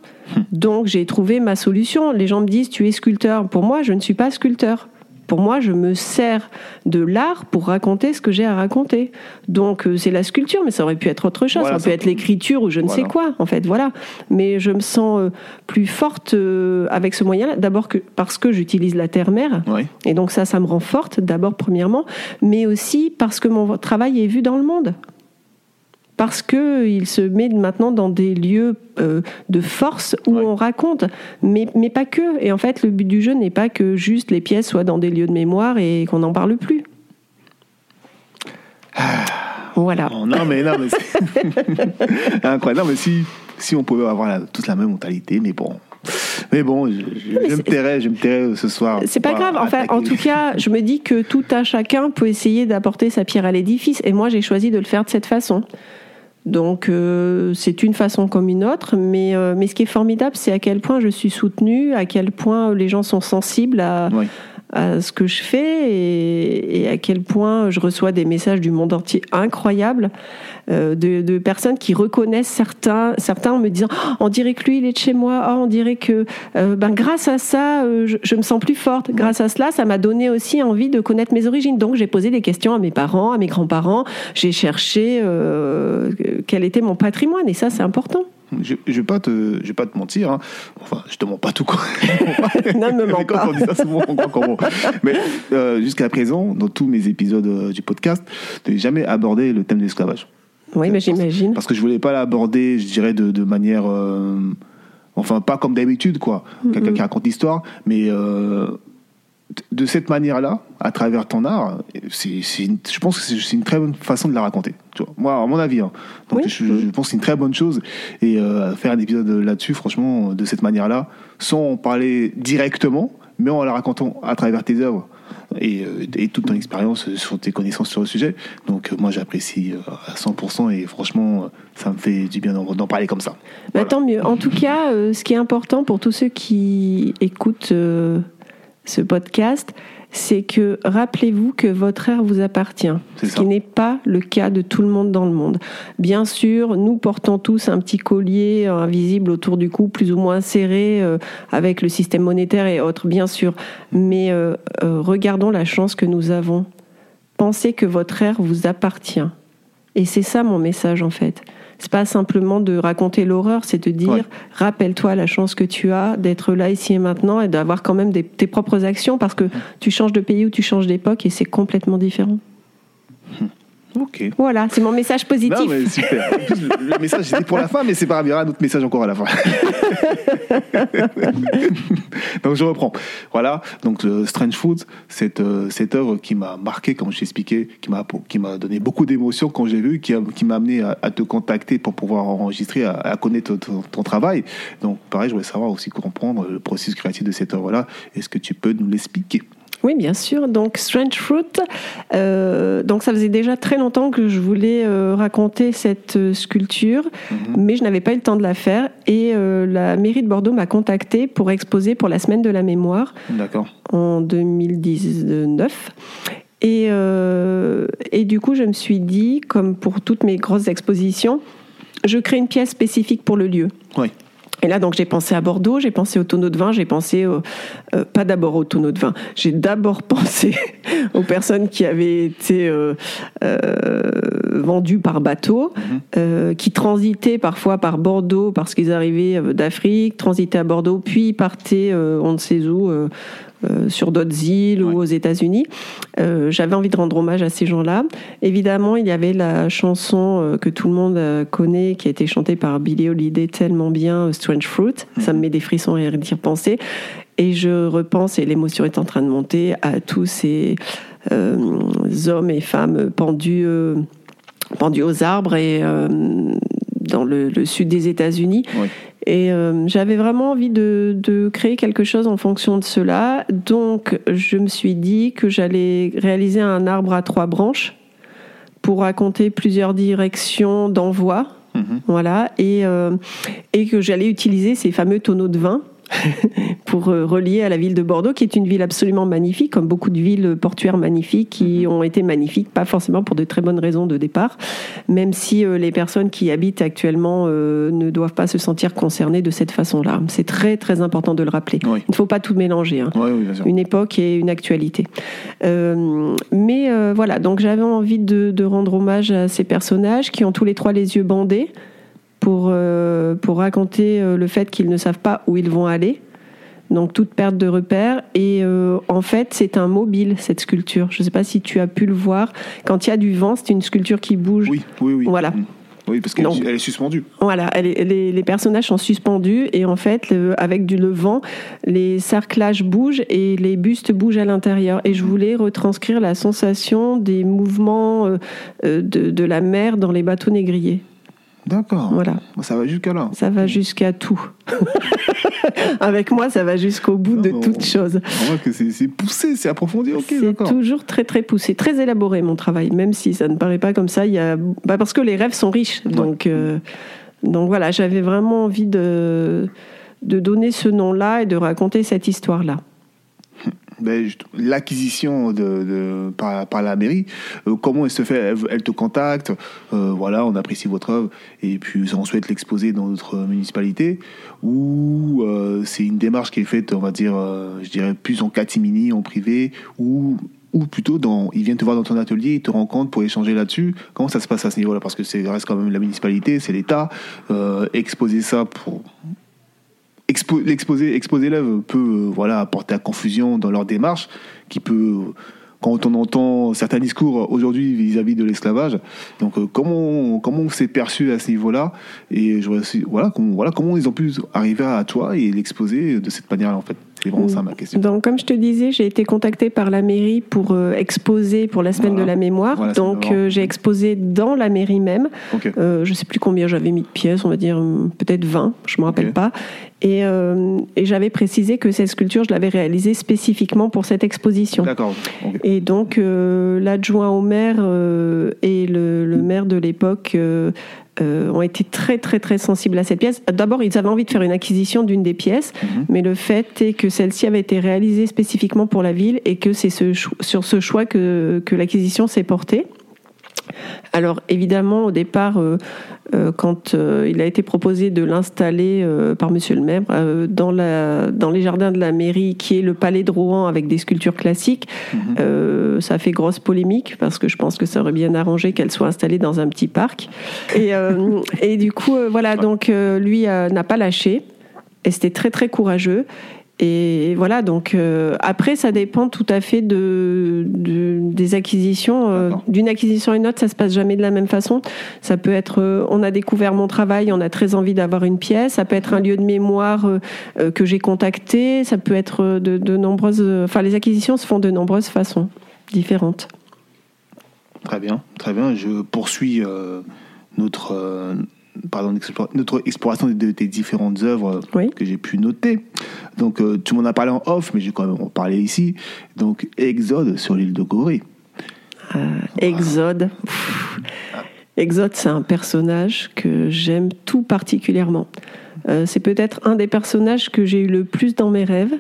Donc, j'ai trouvé ma solution. Les gens me disent, tu es sculpteur. Pour moi, je ne suis pas sculpteur pour moi, je me sers de l'art pour raconter ce que j'ai à raconter. Donc, euh, c'est la sculpture, mais ça aurait pu être autre chose. ça peut être l'écriture ou je ne sais quoi, en fait. Voilà. Mais je me sens euh, plus forte euh, avec ce moyen-là. D'abord que, parce que j'utilise la terre-mère. Et donc, ça, ça me rend forte, d'abord, premièrement. Mais aussi parce que mon travail est vu dans le monde parce qu'il se met maintenant dans des lieux euh, de force où on raconte, mais, mais pas que. Et en fait, le but du jeu n'est pas que juste les pièces soient dans des lieux de mémoire et qu'on n'en parle plus. Ah. Voilà. non, mais non, mais incroyable. Non, mais si, si on pouvait avoir la, tous la même mentalité, mais bon. Mais bon, je, je, me tairai, je me tairai ce soir. C'est pas grave. Enfin, en tout cas, je me dis que tout un chacun peut essayer d'apporter sa pierre à l'édifice. Et moi, j'ai choisi de le faire de cette façon. Donc euh, c'est une façon comme une autre, mais, euh, mais ce qui est formidable, c'est à quel point je suis soutenue, à quel point les gens sont sensibles à, à ce que je fais et, à quel point je reçois des messages du monde entier incroyables euh, de, personnes qui reconnaissent certains, certains me disant oh, on dirait que lui il est de chez moi, oh, on dirait que euh, ben, grâce à ça euh, je, me sens plus forte. Grâce à cela, ça m'a donné aussi envie de connaître mes origines. Donc j'ai posé des questions à mes parents, à mes grands-parents. J'ai cherché quel était mon patrimoine et ça c'est important. Je, je vais pas te, je vais pas te mentir. Hein. Enfin, je te mens pas tout quoi. non, me mens pas. On dit ça souvent, Mais euh, jusqu'à présent, dans tous mes épisodes euh, du podcast, je n'ai jamais abordé le thème de l'esclavage. Oui, mais j'imagine. Parce que je voulais pas l'aborder, je dirais, de, de manière, euh, enfin, pas comme d'habitude, quoi. Quelqu'un qui raconte l'histoire, mais de cette manière-là, à travers ton art, c'est, je pense que c'est une très bonne façon de la raconter. Tu vois. Moi, à mon avis, hein. Donc, je, pense que c'est une très bonne chose. Et euh, faire un épisode là-dessus, franchement, de cette manière-là, sans en parler directement, mais en la racontant à travers tes œuvres et, euh, et toute ton expérience sur tes connaissances sur le sujet. Donc, euh, moi, j'apprécie à 100% et franchement, ça me fait du bien d'en, parler comme ça. Bah, Tant mieux. En tout cas, ce qui est important pour tous ceux qui écoutent ce podcast, c'est que rappelez-vous que votre air vous appartient, ce qui n'est pas le cas de tout le monde dans le monde. Bien sûr, nous portons tous un petit collier invisible autour du cou, plus ou moins serré, euh, avec le système monétaire et autres, bien sûr. Mais euh, euh, regardons la chance que nous avons. Pensez que votre air vous appartient. Et c'est ça mon message en fait. C'est pas simplement de raconter l'horreur, c'est de dire rappelle-toi la chance que tu as d'être là ici et maintenant et d'avoir quand même tes propres actions parce que tu changes de pays ou tu changes d'époque et c'est complètement différent. Ok. Voilà, c'est mon message positif. Non, mais super. le message était pour la fin, mais c'est pas grave, il y aura un autre message encore à la fin. donc je reprends. Voilà, donc le Strange Food, cette, euh, cette œuvre qui m'a marqué, comme je t'ai expliqué, qui m'a, qui m'a donné beaucoup d'émotions quand j'ai vu, qui, qui m'a amené à, te contacter pour pouvoir enregistrer, à, connaître ton, ton, travail. Donc pareil, je voulais savoir aussi comprendre le processus créatif de cette œuvre-là. Est-ce que tu peux nous l'expliquer? Oui, bien sûr. Donc Strange Fruit. Euh, donc ça faisait déjà très longtemps que je voulais euh, raconter cette euh, sculpture, mhm. mais je n'avais pas eu le temps de la faire. Et la mairie de Bordeaux m'a contacté pour exposer pour la semaine de la mémoire. D'accord. En 2019. Et, et du coup, je me suis dit, comme pour toutes mes grosses expositions, je crée une pièce spécifique pour le lieu. Oui. Et là, donc, j'ai pensé à Bordeaux, j'ai pensé au tonneau de vin, j'ai pensé, euh, pas d'abord au tonneau de vin, j'ai d'abord pensé aux personnes qui avaient été euh, euh, vendues par bateau, mhm. euh, qui transitaient parfois par Bordeaux parce qu'ils arrivaient euh, d'Afrique, transitaient à Bordeaux, puis partaient, on ne sait où, euh, sur d'autres îles ou aux États-Unis. Euh, j'avais envie de rendre hommage à ces gens-là. Évidemment, il y avait la chanson euh, que tout le monde connaît, qui a été chantée par Billie Holiday tellement bien, Strange Fruit. Ça me mhm. met des frissons à y repenser. Et je repense, et l'émotion est en train de monter, à tous ces hommes et femmes pendus, pendus aux arbres et dans le, sud des États-Unis. Et euh, j'avais vraiment envie de, de, créer quelque chose en fonction de cela. Donc, je me suis dit que j'allais réaliser un arbre à trois branches pour raconter plusieurs directions d'envoi. Mhm. Voilà. Et, euh, et que j'allais utiliser ces fameux tonneaux de vin pour euh, relier à la ville de Bordeaux, qui est une ville absolument magnifique, comme beaucoup de villes portuaires magnifiques qui mhm. ont été magnifiques, pas forcément pour de très bonnes raisons de départ, même si euh, les personnes qui y habitent actuellement euh, ne doivent pas se sentir concernées de cette façon-là. C'est très très important de le rappeler. Il ne faut pas tout mélanger. Hein. une époque et une actualité. mais voilà, donc j'avais envie de, de rendre hommage à ces personnages qui ont tous les trois les yeux bandés pour, euh, pour raconter euh, le fait qu'ils ne savent pas où ils vont aller. Donc toute perte de repère. Et euh, en fait, c'est un mobile, cette sculpture. Je ne sais pas si tu as pu le voir. Quand il y a du vent, c'est une sculpture qui bouge. Oui, oui, oui. Voilà. Oui, parce qu'elle est suspendue. Voilà, les, les, personnages sont suspendus et en fait, avec du, le vent, les cerclages bougent et les bustes bougent à l'intérieur. Et je voulais retranscrire la sensation des mouvements de, de la mer dans les bateaux négriers. D'accord. Voilà. Ça va jusqu'à là. Ça va jusqu'à tout. Avec moi, ça va jusqu'au bout de toute chose. On voit que c'est poussé, c'est approfondi. Ok, c'est toujours très très poussé, très élaboré mon travail, même si ça ne paraît pas comme ça. Il y a, bah, parce que les rêves sont riches. Donc, euh, donc voilà, j'avais vraiment envie de de donner ce nom-là et de raconter cette histoire-là. Ben, l'acquisition de, par, la mairie, euh, comment elle se fait? Elle, te contacte, euh, voilà, on apprécie votre œuvre et puis on souhaite l'exposer dans notre municipalité, ou euh, c'est une démarche qui est faite, on va dire, je dirais plus en catimini, en privé, ou ou plutôt dans, ils viennent te voir dans ton atelier, ils te rencontrent pour échanger là-dessus. Comment ça se passe à ce niveau-là? Parce que c'est reste quand même la municipalité, c'est l'État. exposer ça pour exposer l'œuvre peut euh, voilà apporter à confusion dans leur démarche qui peut quand on entend certains discours aujourd'hui vis-à-vis de l'esclavage. Donc euh, comment comment on s'est perçu à ce niveau-là? Et je voilà comment voilà comment ils ont pu arriver à toi et l'exposer de cette manière-là en fait c'est vraiment ça ma question. Donc, comme je te disais, j'ai été contactée par la mairie pour euh, exposer pour la semaine de la mémoire. Donc, j'ai exposé dans la mairie même. je ne sais plus combien j'avais mis de pièces, on va dire peut-être 20, je ne me rappelle pas. Euh, et, j'avais précisé que cette sculpture, je l'avais réalisée spécifiquement pour cette exposition. D'accord. Et donc, euh, l'adjoint au maire euh, et le, maire de l'époque ont été très, très, très sensibles à cette pièce. D'abord, ils avaient envie de faire une acquisition d'une des pièces, mhm. mais le fait est que celle-ci avait été réalisée spécifiquement pour la ville et que c'est ce, sur ce choix que, que l'acquisition s'est portée. Alors évidemment, au départ, euh, euh, quand euh, il a été proposé de l'installer par Monsieur le maire dans, la, dans les jardins de la mairie, qui est le palais de Rouen avec des sculptures classiques, mhm. ça a fait grosse polémique parce que je pense que ça aurait bien arrangé qu'elle soit installée dans un petit parc. Et, et du coup, voilà, donc lui n'a pas lâché. Et c'était très très courageux. Et voilà, donc euh, après, ça dépend tout à fait de, des acquisitions. Euh, d'une acquisition à une autre, ça se passe jamais de la même façon. Ça peut être, euh, on a découvert mon travail, on a très envie d'avoir une pièce. Ça peut être un lieu de mémoire que j'ai contacté. Ça peut être de, de nombreuses. Enfin, les acquisitions se font de nombreuses façons différentes. Très bien, très bien. Je poursuis notre pardon, notre exploration des, différentes œuvres que j'ai pu noter. Donc, euh, tu m'en as parlé en off, mais j'ai quand même en parlé ici. Donc, Exode sur l'île de Gorée. Euh, Exode. Exode, c'est un personnage que j'aime tout particulièrement. Euh, c'est peut-être un des personnages que j'ai eu le plus dans mes rêves.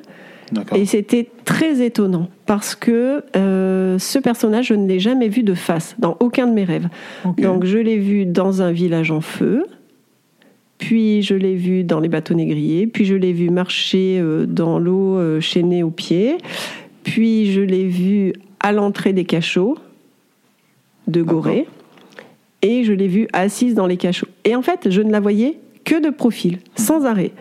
Et c'était très étonnant parce que ce personnage, je ne l'ai jamais vu de face dans aucun de mes rêves. Donc je l'ai vu dans un village en feu, puis je l'ai vu dans les bateaux négriers, puis je l'ai vu marcher euh, dans l'eau euh, chaînée aux pieds, puis je l'ai vu à l'entrée des cachots de Gorée, et je l'ai vu assise dans les cachots. Et en fait, je ne la voyais que de profil, sans arrêt.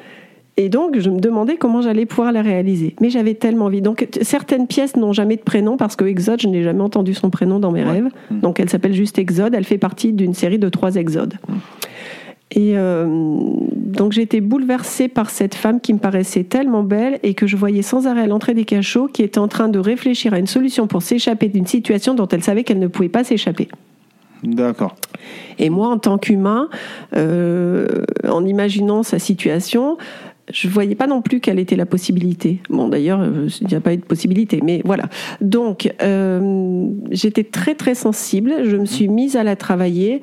Et donc, je me demandais comment j'allais pouvoir la réaliser. Mais j'avais tellement envie. Donc, certaines pièces n'ont jamais de prénom parce que Exode, je n'ai jamais entendu son prénom dans mes rêves. Mmh. Donc, elle s'appelle juste Exode. Elle fait partie d'une série de trois Exodes. Mmh. Et euh, donc j'ai été bouleversée par cette femme qui me paraissait tellement belle et que je voyais sans arrêt à l'entrée des cachots qui était en train de réfléchir à une solution pour s'échapper d'une situation dont elle savait qu'elle ne pouvait pas s'échapper. D'accord. Et moi, en tant qu'humain, euh, en imaginant sa situation, je voyais pas non plus quelle était la possibilité. Bon, d'ailleurs, euh, il n'y a pas eu de possibilité, mais voilà. Donc, j'étais très très sensible. Je me suis mise à la travailler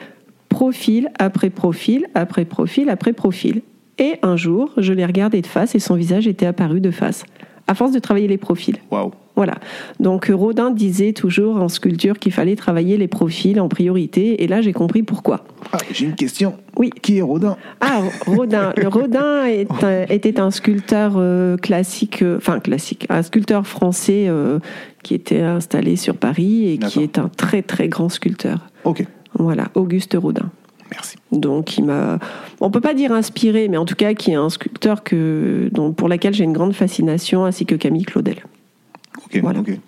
profil après profil, après profil, après profil. Et un jour, je l'ai regardé de face et son visage était apparu de face, à force de travailler les profils. Waouh voilà. Donc Rodin disait toujours en sculpture qu'il fallait travailler les profils en priorité, et là j'ai compris pourquoi. Ah, j'ai une question. Oui. Qui est Rodin? Ah, Rodin. Le Rodin était un sculpteur euh, classique, euh, enfin classique, un sculpteur français euh, qui était installé sur Paris et qui est un très très grand sculpteur. Ok. Voilà, Auguste Rodin. Merci. Donc, il m'a, on peut pas dire inspiré, mais en tout cas, qui est un sculpteur que, dont, pour laquelle j'ai une grande fascination, ainsi que Camille Claudel. Ok,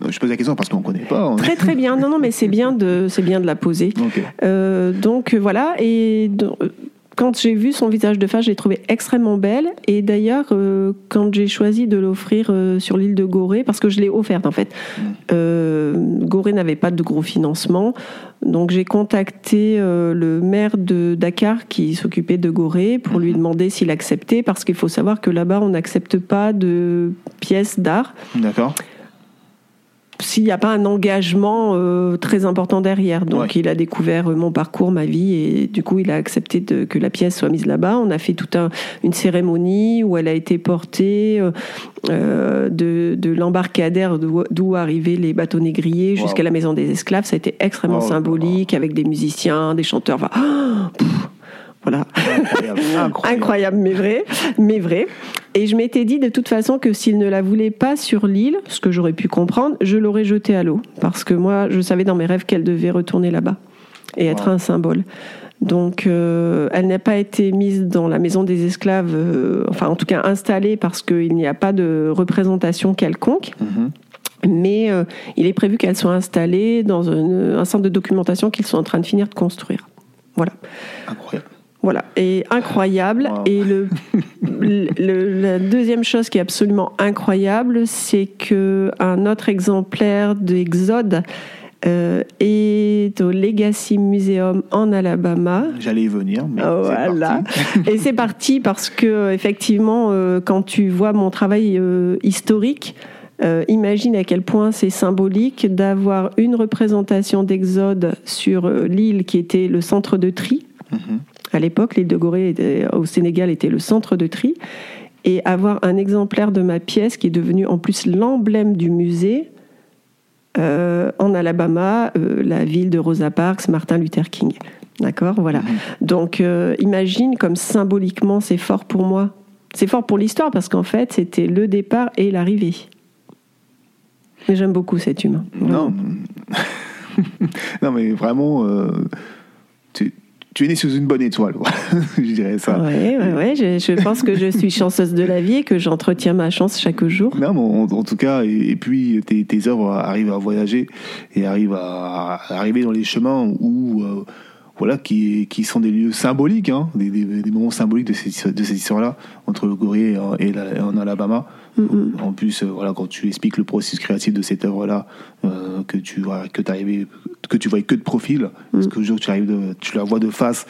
Je pose la question parce qu'on ne connaît pas. Très très bien. Non non, mais c'est bien de c'est bien de la poser. Euh, donc voilà et quand j'ai vu son visage de face, j'ai trouvé extrêmement belle. Et d'ailleurs, euh, quand j'ai choisi de l'offrir euh, sur l'île de Gorée, parce que je l'ai offerte en fait, mm. euh, Gorée n'avait pas de gros financement. Donc j'ai contacté le maire de Dakar qui s'occupait de Gorée pour lui mm-hmm. demander s'il acceptait, parce qu'il faut savoir que là-bas, on n'accepte pas de pièces d'art. D'accord. S'il n'y a pas un engagement euh, très important derrière. Donc il a découvert euh, mon parcours, ma vie, et du coup il a accepté de, que la pièce soit mise là-bas. On a fait toute un, une cérémonie où elle a été portée euh, de, de l'embarcadère d'où arrivaient les bateaux négriers jusqu'à la maison des esclaves. Ça a été extrêmement oh symbolique avec des musiciens, des chanteurs. voilà. Incroyable. mais vrai, mais vrai. Et je m'étais dit de toute façon que s'il ne la voulait pas sur l'île, ce que j'aurais pu comprendre, je l'aurais jetée à l'eau. Parce que moi, je savais dans mes rêves qu'elle devait retourner là-bas et être un symbole. Donc, euh, elle n'a pas été mise dans la maison des esclaves, euh, enfin en tout cas installée parce qu'il n'y a pas de représentation quelconque. Mm-hmm. Mais euh, il est prévu qu'elle soit installée dans un, un centre de documentation qu'ils sont en train de finir de construire. Voilà. Incroyable. Voilà, et incroyable. Et le, la deuxième chose qui est absolument incroyable, c'est que un autre exemplaire d'Exode euh, est au Legacy Museum en Alabama. J'allais y venir, mais voilà. et c'est parti parce que effectivement, euh, quand tu vois mon travail euh, historique, imagine à quel point c'est symbolique d'avoir une représentation d'Exode sur l'île qui était le centre de tri. Mm-hmm. À l'époque, l'île de Gorée au Sénégal était le centre de tri. Et avoir un exemplaire de ma pièce qui est devenu en plus l'emblème du musée euh, en Alabama, euh, la ville de Rosa Parks, Martin Luther King. D'accord? Voilà. Donc euh, imagine comme symboliquement c'est fort pour moi. C'est fort pour l'histoire parce qu'en fait c'était le départ et l'arrivée. Mais j'aime beaucoup cet humain. Non. non mais vraiment, tu, tu es né sous une bonne étoile, je dirais ça. Oui, ouais, ouais, je, je, pense que je suis chanceuse de la vie et que j'entretiens ma chance chaque jour. Non, mais en, tout cas, et, puis tes, tes, œuvres arrivent à voyager et arrivent à, arriver dans les chemins où, euh, voilà, qui, qui sont des lieux symboliques, hein, des, des, moments symboliques de, cette, de cette histoire-là, entre le et en Alabama. En plus, euh, voilà, quand tu expliques le processus créatif de cette œuvre-là, euh, que tu vois que que tu vois que de profil, mm. parce tu arrives, tu la vois de face,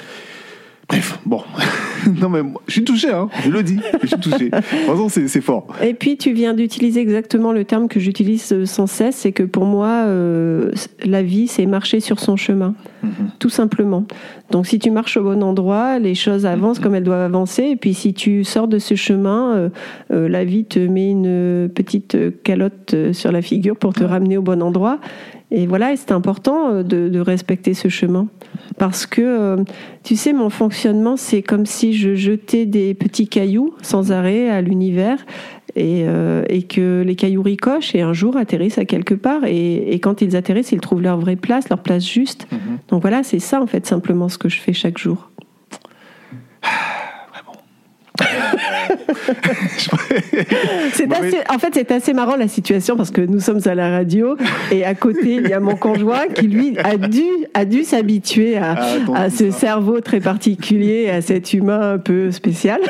Bref, bon. non, mais je suis touché, hein. je le dis, je suis touché. Vraiment, c'est fort. Et puis, tu viens d'utiliser exactement le terme que j'utilise euh, sans cesse c'est que pour moi, euh, la vie, c'est marcher sur son chemin. Mm-hmm. Tout simplement. Donc, si tu marches au bon endroit, les choses avancent comme elles doivent avancer. Et puis, si tu sors de ce chemin, euh, la vie te met une petite calotte sur la figure pour te ramener au bon endroit. Et voilà, c'est important euh, de, respecter ce chemin. Parce que, euh, tu sais, mon fonctionnement, c'est comme si je jetais des petits cailloux sans arrêt à l'univers et, euh, que les cailloux ricochent et un jour atterrissent à quelque part. Et, quand ils atterrissent, ils trouvent leur vraie place, leur place juste. Mm-hmm. Donc voilà, c'est ça, en fait, simplement ce que je fais chaque jour. c'est assez, en fait, c'est assez marrant la situation parce que nous sommes à la radio et à côté, il y a mon conjoint qui, lui, a dû, a dû s'habituer à, ah, à ce cerveau très particulier, à cet humain un peu spécial.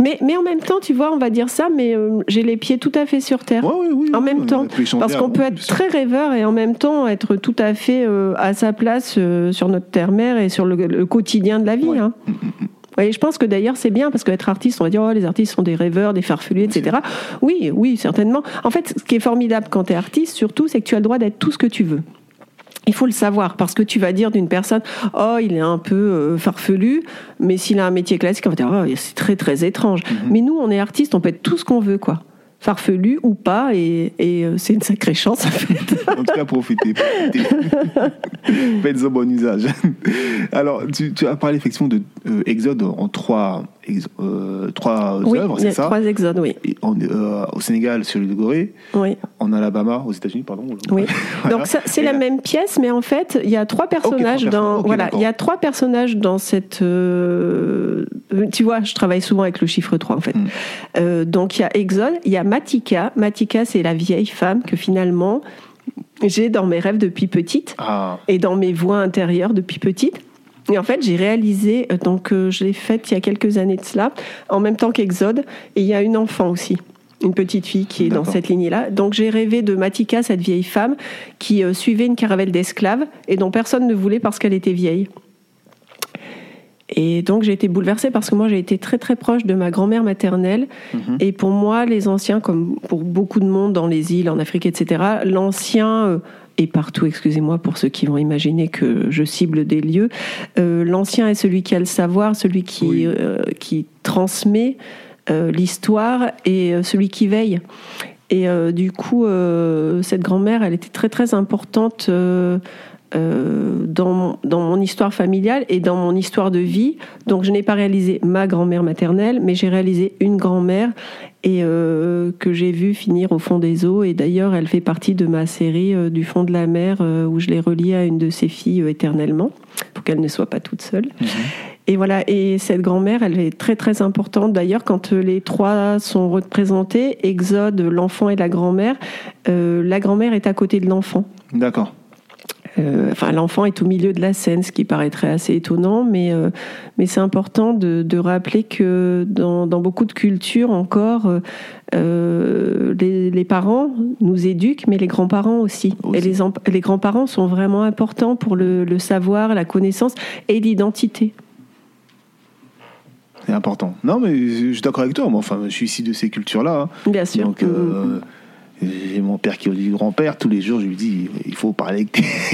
Mais, mais en même temps, tu vois, on va dire ça, mais euh, j'ai les pieds tout à fait sur terre. en même temps. Parce qu'on peut être très rêveur et en même temps être tout à fait euh, à sa place euh, sur notre terre-mère et sur le, quotidien de la vie. Hein. Je pense que d'ailleurs c'est bien parce qu'être artiste, on va dire oh, les artistes sont des rêveurs, des farfelus, etc. Oui, oui, certainement. En fait, ce qui est formidable quand tu es artiste, surtout, c'est que tu as le droit d'être tout ce que tu veux. Il faut le savoir parce que tu vas dire d'une personne oh il est un peu euh, farfelu mais s'il a un métier classique on va dire oh c'est très très étrange. Mm-hmm. Mais nous on est artistes on peut être tout ce qu'on veut quoi farfelu ou pas, et, euh, c'est une sacrée chance en fait. en tout cas, profitez. Faites-en bon usage. Alors, tu, as parlé effectivement de euh, Exode en trois, euh, trois œuvres, c'est ça? Trois exodes, oui. au Sénégal, sur l'île de Gorée. Oui. En Alabama, aux États-Unis, pardon. Oui. Donc c'est la même pièce, mais en fait, il y a trois personnages dans. voilà, il y a trois personnages dans cette. tu vois, je travaille souvent avec le chiffre 3 en fait. Hmm. donc il y a Exode, il y a Matika. Matika, c'est la vieille femme que finalement j'ai dans mes rêves depuis petite ah. et dans mes voix intérieures depuis petite. Et en fait, j'ai réalisé, donc euh, je l'ai faite il y a quelques années de cela, en même temps qu'Exode, et il y a une enfant aussi une petite fille qui est dans cette lignée-là. Donc j'ai rêvé de Matika, cette vieille femme, qui euh, suivait une caravelle d'esclaves et dont personne ne voulait parce qu'elle était vieille. Et donc j'ai été bouleversée parce que moi j'ai été très très proche de ma grand-mère maternelle. Mhm. Et pour moi, les anciens, comme pour beaucoup de monde dans les îles, en Afrique, etc., l'ancien euh, et partout, excusez-moi pour ceux qui vont imaginer que je cible des lieux, euh, l'ancien est celui qui a le savoir, celui qui, euh, qui transmet l'histoire et celui qui veille. Et du coup, cette grand-mère, elle était très très importante euh, dans, dans, mon histoire familiale et dans mon histoire de vie. Donc je n'ai pas réalisé ma grand-mère maternelle, mais j'ai réalisé une grand-mère et euh, que j'ai vue finir au fond des eaux. Et d'ailleurs, elle fait partie de ma série euh, du fond de la mer où je l'ai reliée à une de ses filles éternellement pour qu'elle ne soit pas toute seule. Mhm. Et voilà, et cette grand-mère, elle est très très importante. D'ailleurs, quand les trois sont représentés, Exode, l'enfant et la grand-mère, la grand-mère est à côté de l'enfant. D'accord. Euh, enfin, l'enfant est au milieu de la scène, ce qui paraîtrait assez étonnant, mais, euh, mais c'est important de, de, rappeler que dans, dans, beaucoup de cultures encore, euh, les, les, parents nous éduquent, mais les grands-parents aussi. Et les, les grands-parents sont vraiment importants pour le, le savoir, la connaissance et l'identité. C'est important. Non, mais je suis d'accord avec toi. Moi, enfin, je suis ici de ces cultures-là. Hein. Bien sûr. Donc, mm-hmm. J'ai mon père qui est du grand-père, tous les jours, je lui dis il faut parler avec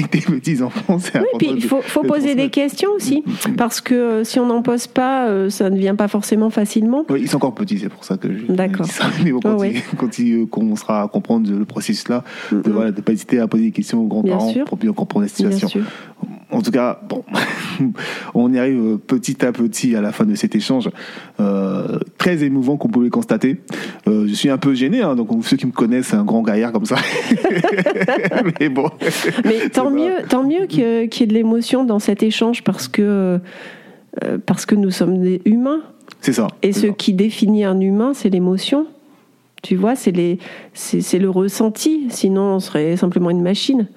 tes, petits-enfants. Oui, puis il faut, faut poser des questions aussi, mm, mm. parce que euh, si on n'en pose pas, euh, ça ne vient pas forcément facilement. Oui, ils sont encore petits, c'est pour ça que je D'accord. Mais bon, quand, il, quand il commencera à comprendre le processus-là, mm, de ne pas hésiter à poser des questions aux grands-parents pour bien comprendre la situation. En tout cas, bon, on y arrive euh, petit à petit à la fin de cet échange. très émouvant qu'on pouvait constater. je suis un peu gêné, hein, donc ceux qui me connaissent, un grand gaillard comme ça. mais bon. Mais tant mieux, tant mieux qu'il y ait de l'émotion dans cet échange parce que, euh, parce que nous sommes des humains. C'est ça. Et ce qui définit un humain, c'est l'émotion. Tu vois, c'est le ressenti. Sinon, on serait simplement une machine.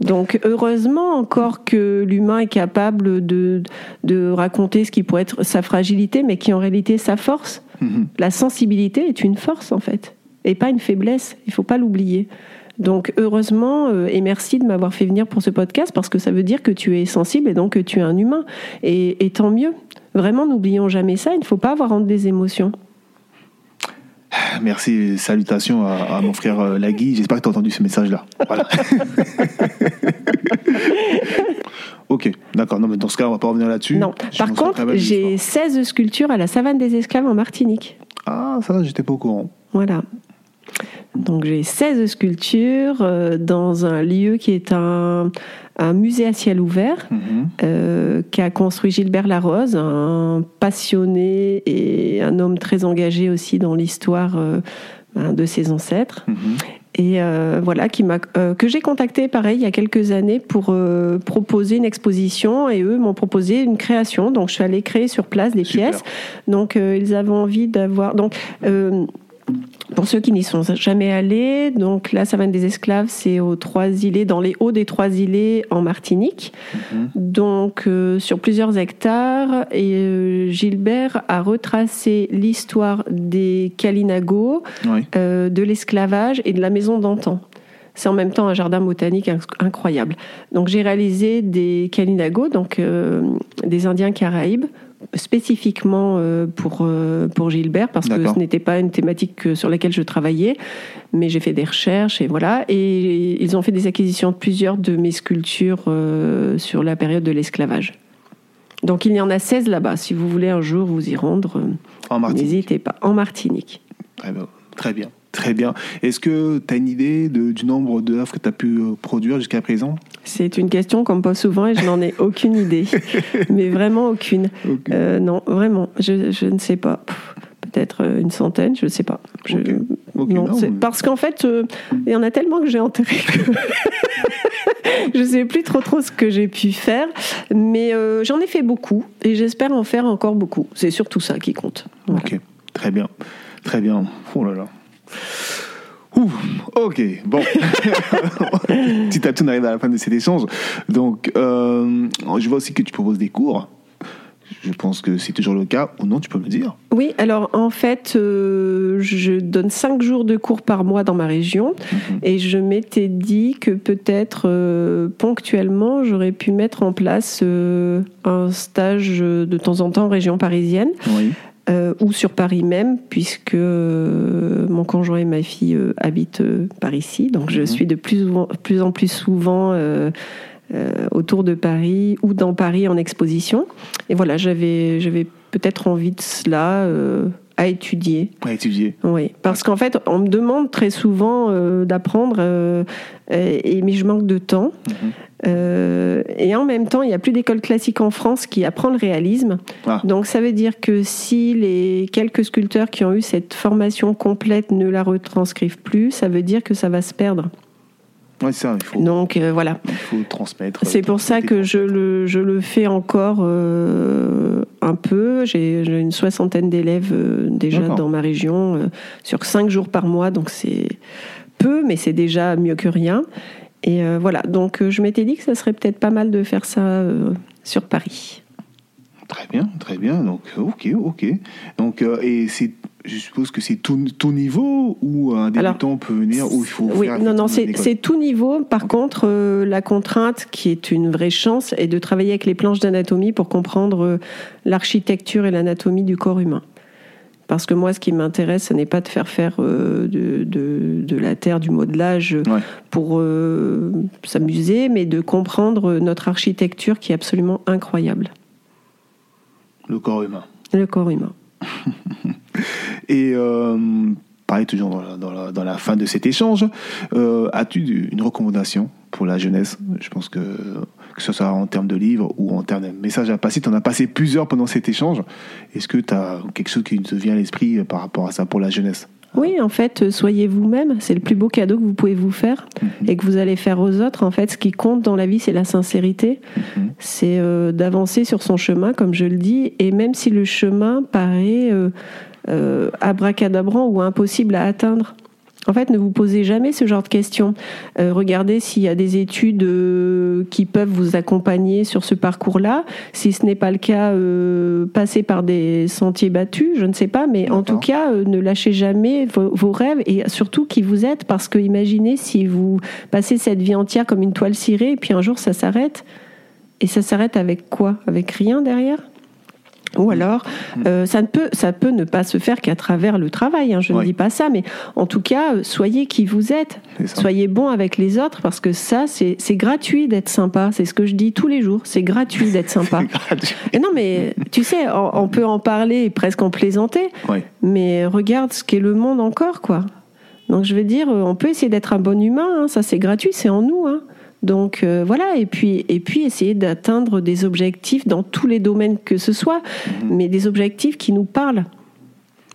Donc heureusement encore que l'humain est capable de, de raconter ce qui pourrait être sa fragilité, mais qui en réalité est sa force. Mm-hmm. La sensibilité est une force en fait et pas une faiblesse. Il faut pas l'oublier. Donc heureusement euh, et merci de m'avoir fait venir pour ce podcast parce que ça veut dire que tu es sensible et donc que tu es un humain. Et, tant mieux. Vraiment, n'oublions jamais ça. Il ne faut pas avoir honte des émotions. Merci, salutations à, mon frère euh, Lagui. J'espère que tu as entendu ce message-là. Voilà. ok, d'accord. Non, mais dans ce cas, on va pas revenir là-dessus. Non. Par contre, j'ai 16 sculptures à la savane des esclaves en Martinique. Ah, ça, j'étais pas au courant. Voilà. Donc j'ai 16 sculptures euh, dans un lieu qui est un, musée à ciel ouvert mhm. euh, qu'a construit Gilbert Larose, un passionné et un homme très engagé aussi dans l'histoire euh, ben, de ses ancêtres. Mhm. Et voilà, qui que j'ai contacté pareil il y a quelques années pour proposer une exposition et eux m'ont proposé une création. Donc je suis allée créer sur place des pièces. Donc ils avaient envie d'avoir. Donc pour ceux qui n'y sont jamais allés, donc la savane des esclaves, c'est aux Trois Îlets, dans les hauts des Trois Îlets en Martinique, mhm. donc euh, sur plusieurs hectares. Et euh, Gilbert a retracé l'histoire des Kalinago, euh, de l'esclavage et de la maison d'antan. C'est en même temps un jardin botanique incroyable. Donc j'ai réalisé des Kalinago, donc des Indiens caraïbes, spécifiquement euh, pour, euh, pour Gilbert parce que ce n'était pas une thématique sur laquelle je travaillais, mais j'ai fait des recherches et voilà. Et ils ont fait des acquisitions de plusieurs de mes sculptures euh, sur la période de l'esclavage. Donc il y en a 16 là-bas. Si vous voulez un jour vous y rendre, n'hésitez pas. En Martinique. Très bien. Très bien. Très bien. Est-ce que tu as une idée du nombre d'œuvres que tu as pu euh, produire jusqu'à présent? C'est une question qu'on me pose souvent et je n'en ai aucune idée. Mais vraiment aucune. Euh, non, vraiment, je, ne sais pas. Peut-être euh, une centaine, je ne sais pas. non, Parce qu'en fait, il y en a tellement que j'ai enterré que je ne sais plus trop trop ce que j'ai pu faire. Mais j'en ai fait beaucoup et j'espère en faire encore beaucoup. C'est surtout ça qui compte. Ok, très bien. Très bien. Oh là là. Ouh, ok, bon. Petit à petit, on arrive à la fin de cet échange. Donc, euh, je vois aussi que tu proposes des cours. Je pense que c'est toujours le cas, ou non, tu peux me dire? Oui, alors en fait, euh, je donne cinq jours de cours par mois dans ma région, mhm. et je m'étais dit que peut-être euh, ponctuellement, j'aurais pu mettre en place un stage de temps en temps en région parisienne. Ou sur Paris même, puisque mon conjoint et ma fille habitent par ici. Donc je mhm. suis de plus, plus en plus souvent euh, autour de Paris ou dans Paris en exposition. Et voilà, j'avais, j'avais peut-être envie de cela euh, à étudier. À étudier. Oui, parce qu'en fait, on me demande très souvent euh, d'apprendre, et, mais je manque de temps. Mhm. et en même temps, il n'y a plus d'école classique en France qui apprend le réalisme. Ah. Donc ça veut dire que si les quelques sculpteurs qui ont eu cette formation complète ne la retranscrivent plus, ça veut dire que ça va se perdre. Ouais, ça, il faut, Donc euh, voilà. Il faut transmettre. C'est pour ça que je le, je le fais encore euh, un peu. J'ai une soixantaine d'élèves euh, déjà dans ma région sur cinq jours par mois, donc c'est peu, mais c'est déjà mieux que rien. Et voilà, donc je m'étais dit que ça serait peut-être pas mal de faire ça sur Paris. Très bien, très bien. Donc, ok, ok. Donc, et c'est je suppose que c'est tout, tout, niveau ou un débutant peut venir où il faut oui, non, non, c'est tout niveau. Par contre, euh, la contrainte qui est une vraie chance est de travailler avec les planches d'anatomie pour comprendre euh, l'architecture et l'anatomie du corps humain. Parce que moi, ce qui m'intéresse, ce n'est pas de faire faire euh, de, de, de, la terre, du modelage pour s'amuser, mais de comprendre notre architecture qui est absolument incroyable. Le corps humain. Le corps humain. Et euh, pareil, toujours dans la, dans, la, fin de cet échange, euh, as-tu une recommandation pour la jeunesse? Je pense que que ce soit en termes de livres ou en termes de messages à passer, tu en as passé plusieurs pendant cet échange. Est-ce que tu as quelque chose qui te vient à l'esprit par rapport à ça pour la jeunesse? Oui, en fait, soyez vous-même. C'est le plus beau cadeau que vous pouvez vous faire mhm. et que vous allez faire aux autres. En fait, ce qui compte dans la vie, c'est la sincérité. Mhm. C'est euh, d'avancer sur son chemin, comme je le dis. Et même si le chemin paraît euh, euh, abracadabrant ou impossible à atteindre, en fait, ne vous posez jamais ce genre de questions. Euh, regardez s'il y a des études euh, qui peuvent vous accompagner sur ce parcours-là. Si ce n'est pas le cas, euh, passez par des sentiers battus, je ne sais pas, mais en tout cas, ne lâchez jamais vos, rêves et surtout qui vous êtes, parce que imaginez si vous passez cette vie entière comme une toile cirée et puis un jour ça s'arrête. Et ça s'arrête avec quoi? Avec rien derrière? Ou alors, euh, ça, ne peut, ça peut ne pas se faire qu'à travers le travail, hein, je ne dis pas ça, mais en tout cas, euh, soyez qui vous êtes, soyez bon avec les autres, parce que ça, c'est gratuit d'être sympa, c'est ce que je dis tous les jours, c'est gratuit d'être sympa. Et non, mais tu sais, on, peut en parler presque en plaisanter, mais regarde ce qu'est le monde encore, quoi. Donc je veux dire, on peut essayer d'être un bon humain, hein, ça c'est gratuit, c'est en nous. Hein. Donc euh, voilà, et puis, et puis essayer d'atteindre des objectifs dans tous les domaines que ce soit, mhm. mais des objectifs qui nous parlent.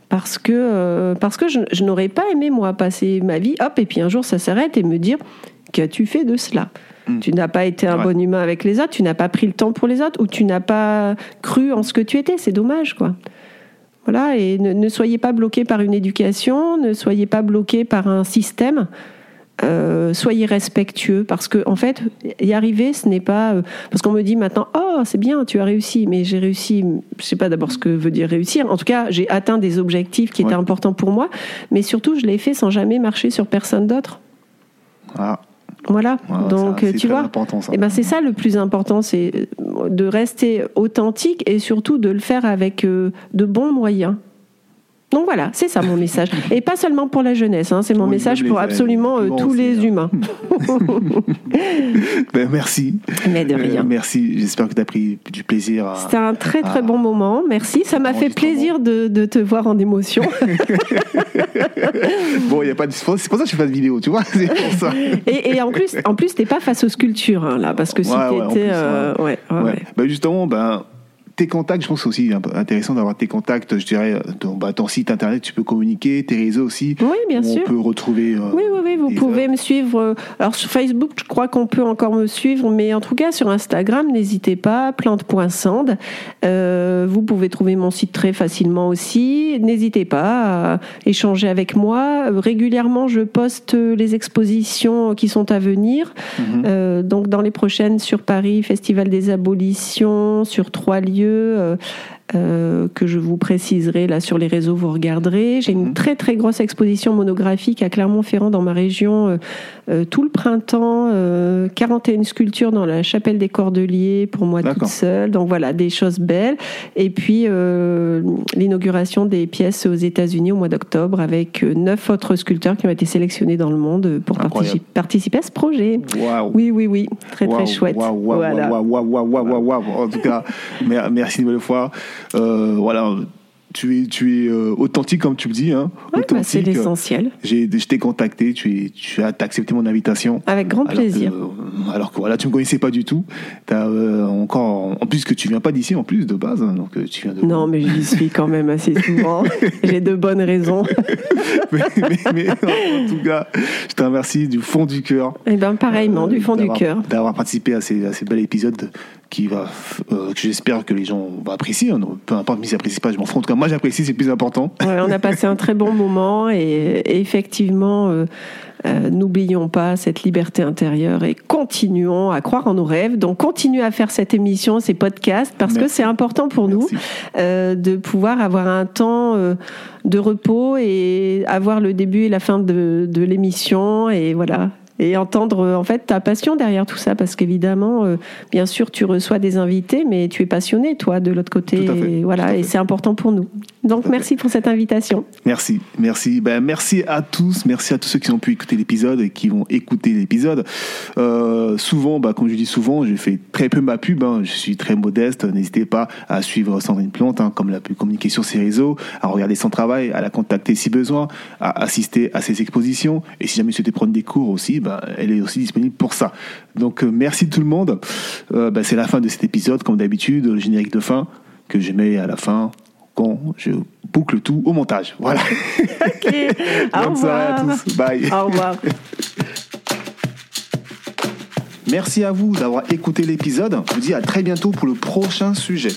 Parce que, euh, parce que je, n'aurais pas aimé, moi, passer ma vie, hop, et puis un jour ça s'arrête et me dire Qu'as-tu fait de cela? Mhm. Tu n'as pas été un bon humain avec les autres, tu n'as pas pris le temps pour les autres, ou tu n'as pas cru en ce que tu étais. C'est dommage, quoi. Voilà, et ne, ne soyez pas bloqué par une éducation, ne soyez pas bloqué par un système. Euh, soyez respectueux parce que en fait y arriver ce n'est pas euh, parce qu'on me dit maintenant oh c'est bien tu as réussi mais j'ai réussi je sais pas d'abord ce que veut dire réussir. En tout cas j'ai atteint des objectifs qui étaient importants pour moi. Mais surtout je l'ai fait sans jamais marcher sur personne d'autre. Ah. voilà. Donc tu vois et eh ben c'est ça le plus important c'est de rester authentique et surtout de le faire avec euh, de bons moyens donc voilà, c'est ça mon message. Et pas seulement pour la jeunesse, hein, c'est mon message pour absolument euh, tous les hein. humains. ben, merci. Mais de rien. Euh, merci, j'espère que tu as pris du plaisir. C'était un très très bon moment, merci. Ça m'a fait plaisir de, de, te voir en émotion. bon, il y a pas de... c'est pour ça que je fais pas de vidéo, tu vois. Pour ça. Et, et, en plus, en plus, t'es pas face aux sculptures hein, là, parce que si tu étais, ouais, ouais, ben, justement, ben tes contacts, je pense que c'est aussi intéressant d'avoir tes contacts, je dirais, ton, bah, ton site internet, tu peux communiquer, tes réseaux aussi. Oui, bien sûr. On peut retrouver. Euh, oui, oui, oui, vous pouvez me suivre. Alors sur Facebook, je crois qu'on peut encore me suivre, mais en tout cas sur Instagram, n'hésitez pas, plante.sand. Euh, vous pouvez trouver mon site très facilement aussi. N'hésitez pas à échanger avec moi. Régulièrement, je poste les expositions qui sont à venir. Mhm. Euh, donc dans les prochaines sur Paris, Festival des Abolitions, sur trois lieux. Euh, euh, que je vous préciserai là sur les réseaux, vous regarderez. J'ai une mhm. très très grosse exposition monographique à Clermont-Ferrand dans ma région euh, euh, tout le printemps, 41 sculptures dans la chapelle des Cordeliers pour moi toute seule. Donc voilà, des choses belles. Et puis l'inauguration des pièces aux États-Unis au mois d'octobre avec neuf autres sculpteurs qui ont été sélectionnés dans le monde pour participer à ce projet. Oui, oui, oui, très très chouette. voilà. En tout cas, merci une nouvelle fois. Euh, voilà, tu es, tu es euh, authentique comme tu le dis. Hein, bah, c'est l'essentiel. J'ai, je t'ai contacté, tu, es, tu as accepté mon invitation. Avec grand plaisir. Euh, alors que voilà, tu me connaissais pas du tout. As, encore, en plus que tu viens pas d'ici en plus de base, hein, donc tu viens de. Non, mais j'y suis quand même assez souvent. J'ai de bonnes raisons. mais, en tout cas, je te remercie du fond du cœur. Et eh ben pareillement, du fond du cœur. D'avoir participé à ces, à ces bel épisodes qui va, euh, que j'espère que les gens vont apprécier. Hein. Peu importe, mais ils n'apprécient pas, je m'en fous. En tout cas, moi, j'apprécie, c'est plus important. on a passé un très bon moment et, effectivement, euh, euh, n'oublions pas cette liberté intérieure et continuons à croire en nos rêves. Donc, continuez à faire cette émission, ces podcasts, parce que c'est important pour nous de pouvoir avoir un temps de repos et avoir le début et la fin de, de l'émission. Et voilà, et entendre euh, en fait ta passion derrière tout ça. Parce qu'évidemment euh, bien sûr tu reçois des invités mais tu es passionné toi de l'autre côté. Et voilà et c'est important pour nous. Donc merci pour cette invitation. Merci. Merci. Ben, merci à tous. Merci à tous ceux qui ont pu écouter l'épisode et qui vont écouter l'épisode. Euh, souvent bah, comme je dis souvent je fais très peu ma pub hein. je suis très modeste. N'hésitez pas à suivre Sandrine Plante hein, comme la pu communiquer sur ses réseaux à regarder son travail à la contacter si besoin à assister à ses expositions. Et si jamais vous souhaitez prendre des cours aussi bah, elle est aussi disponible pour ça. Donc euh, merci tout le monde. Euh, bah, c'est la fin de cet épisode, comme d'habitude, le générique de fin que je mets à la fin quand je boucle tout au montage. Voilà. Au revoir. à tous. Bye. Au revoir. Merci à vous d'avoir écouté l'épisode. Je vous dis à très bientôt pour le prochain sujet.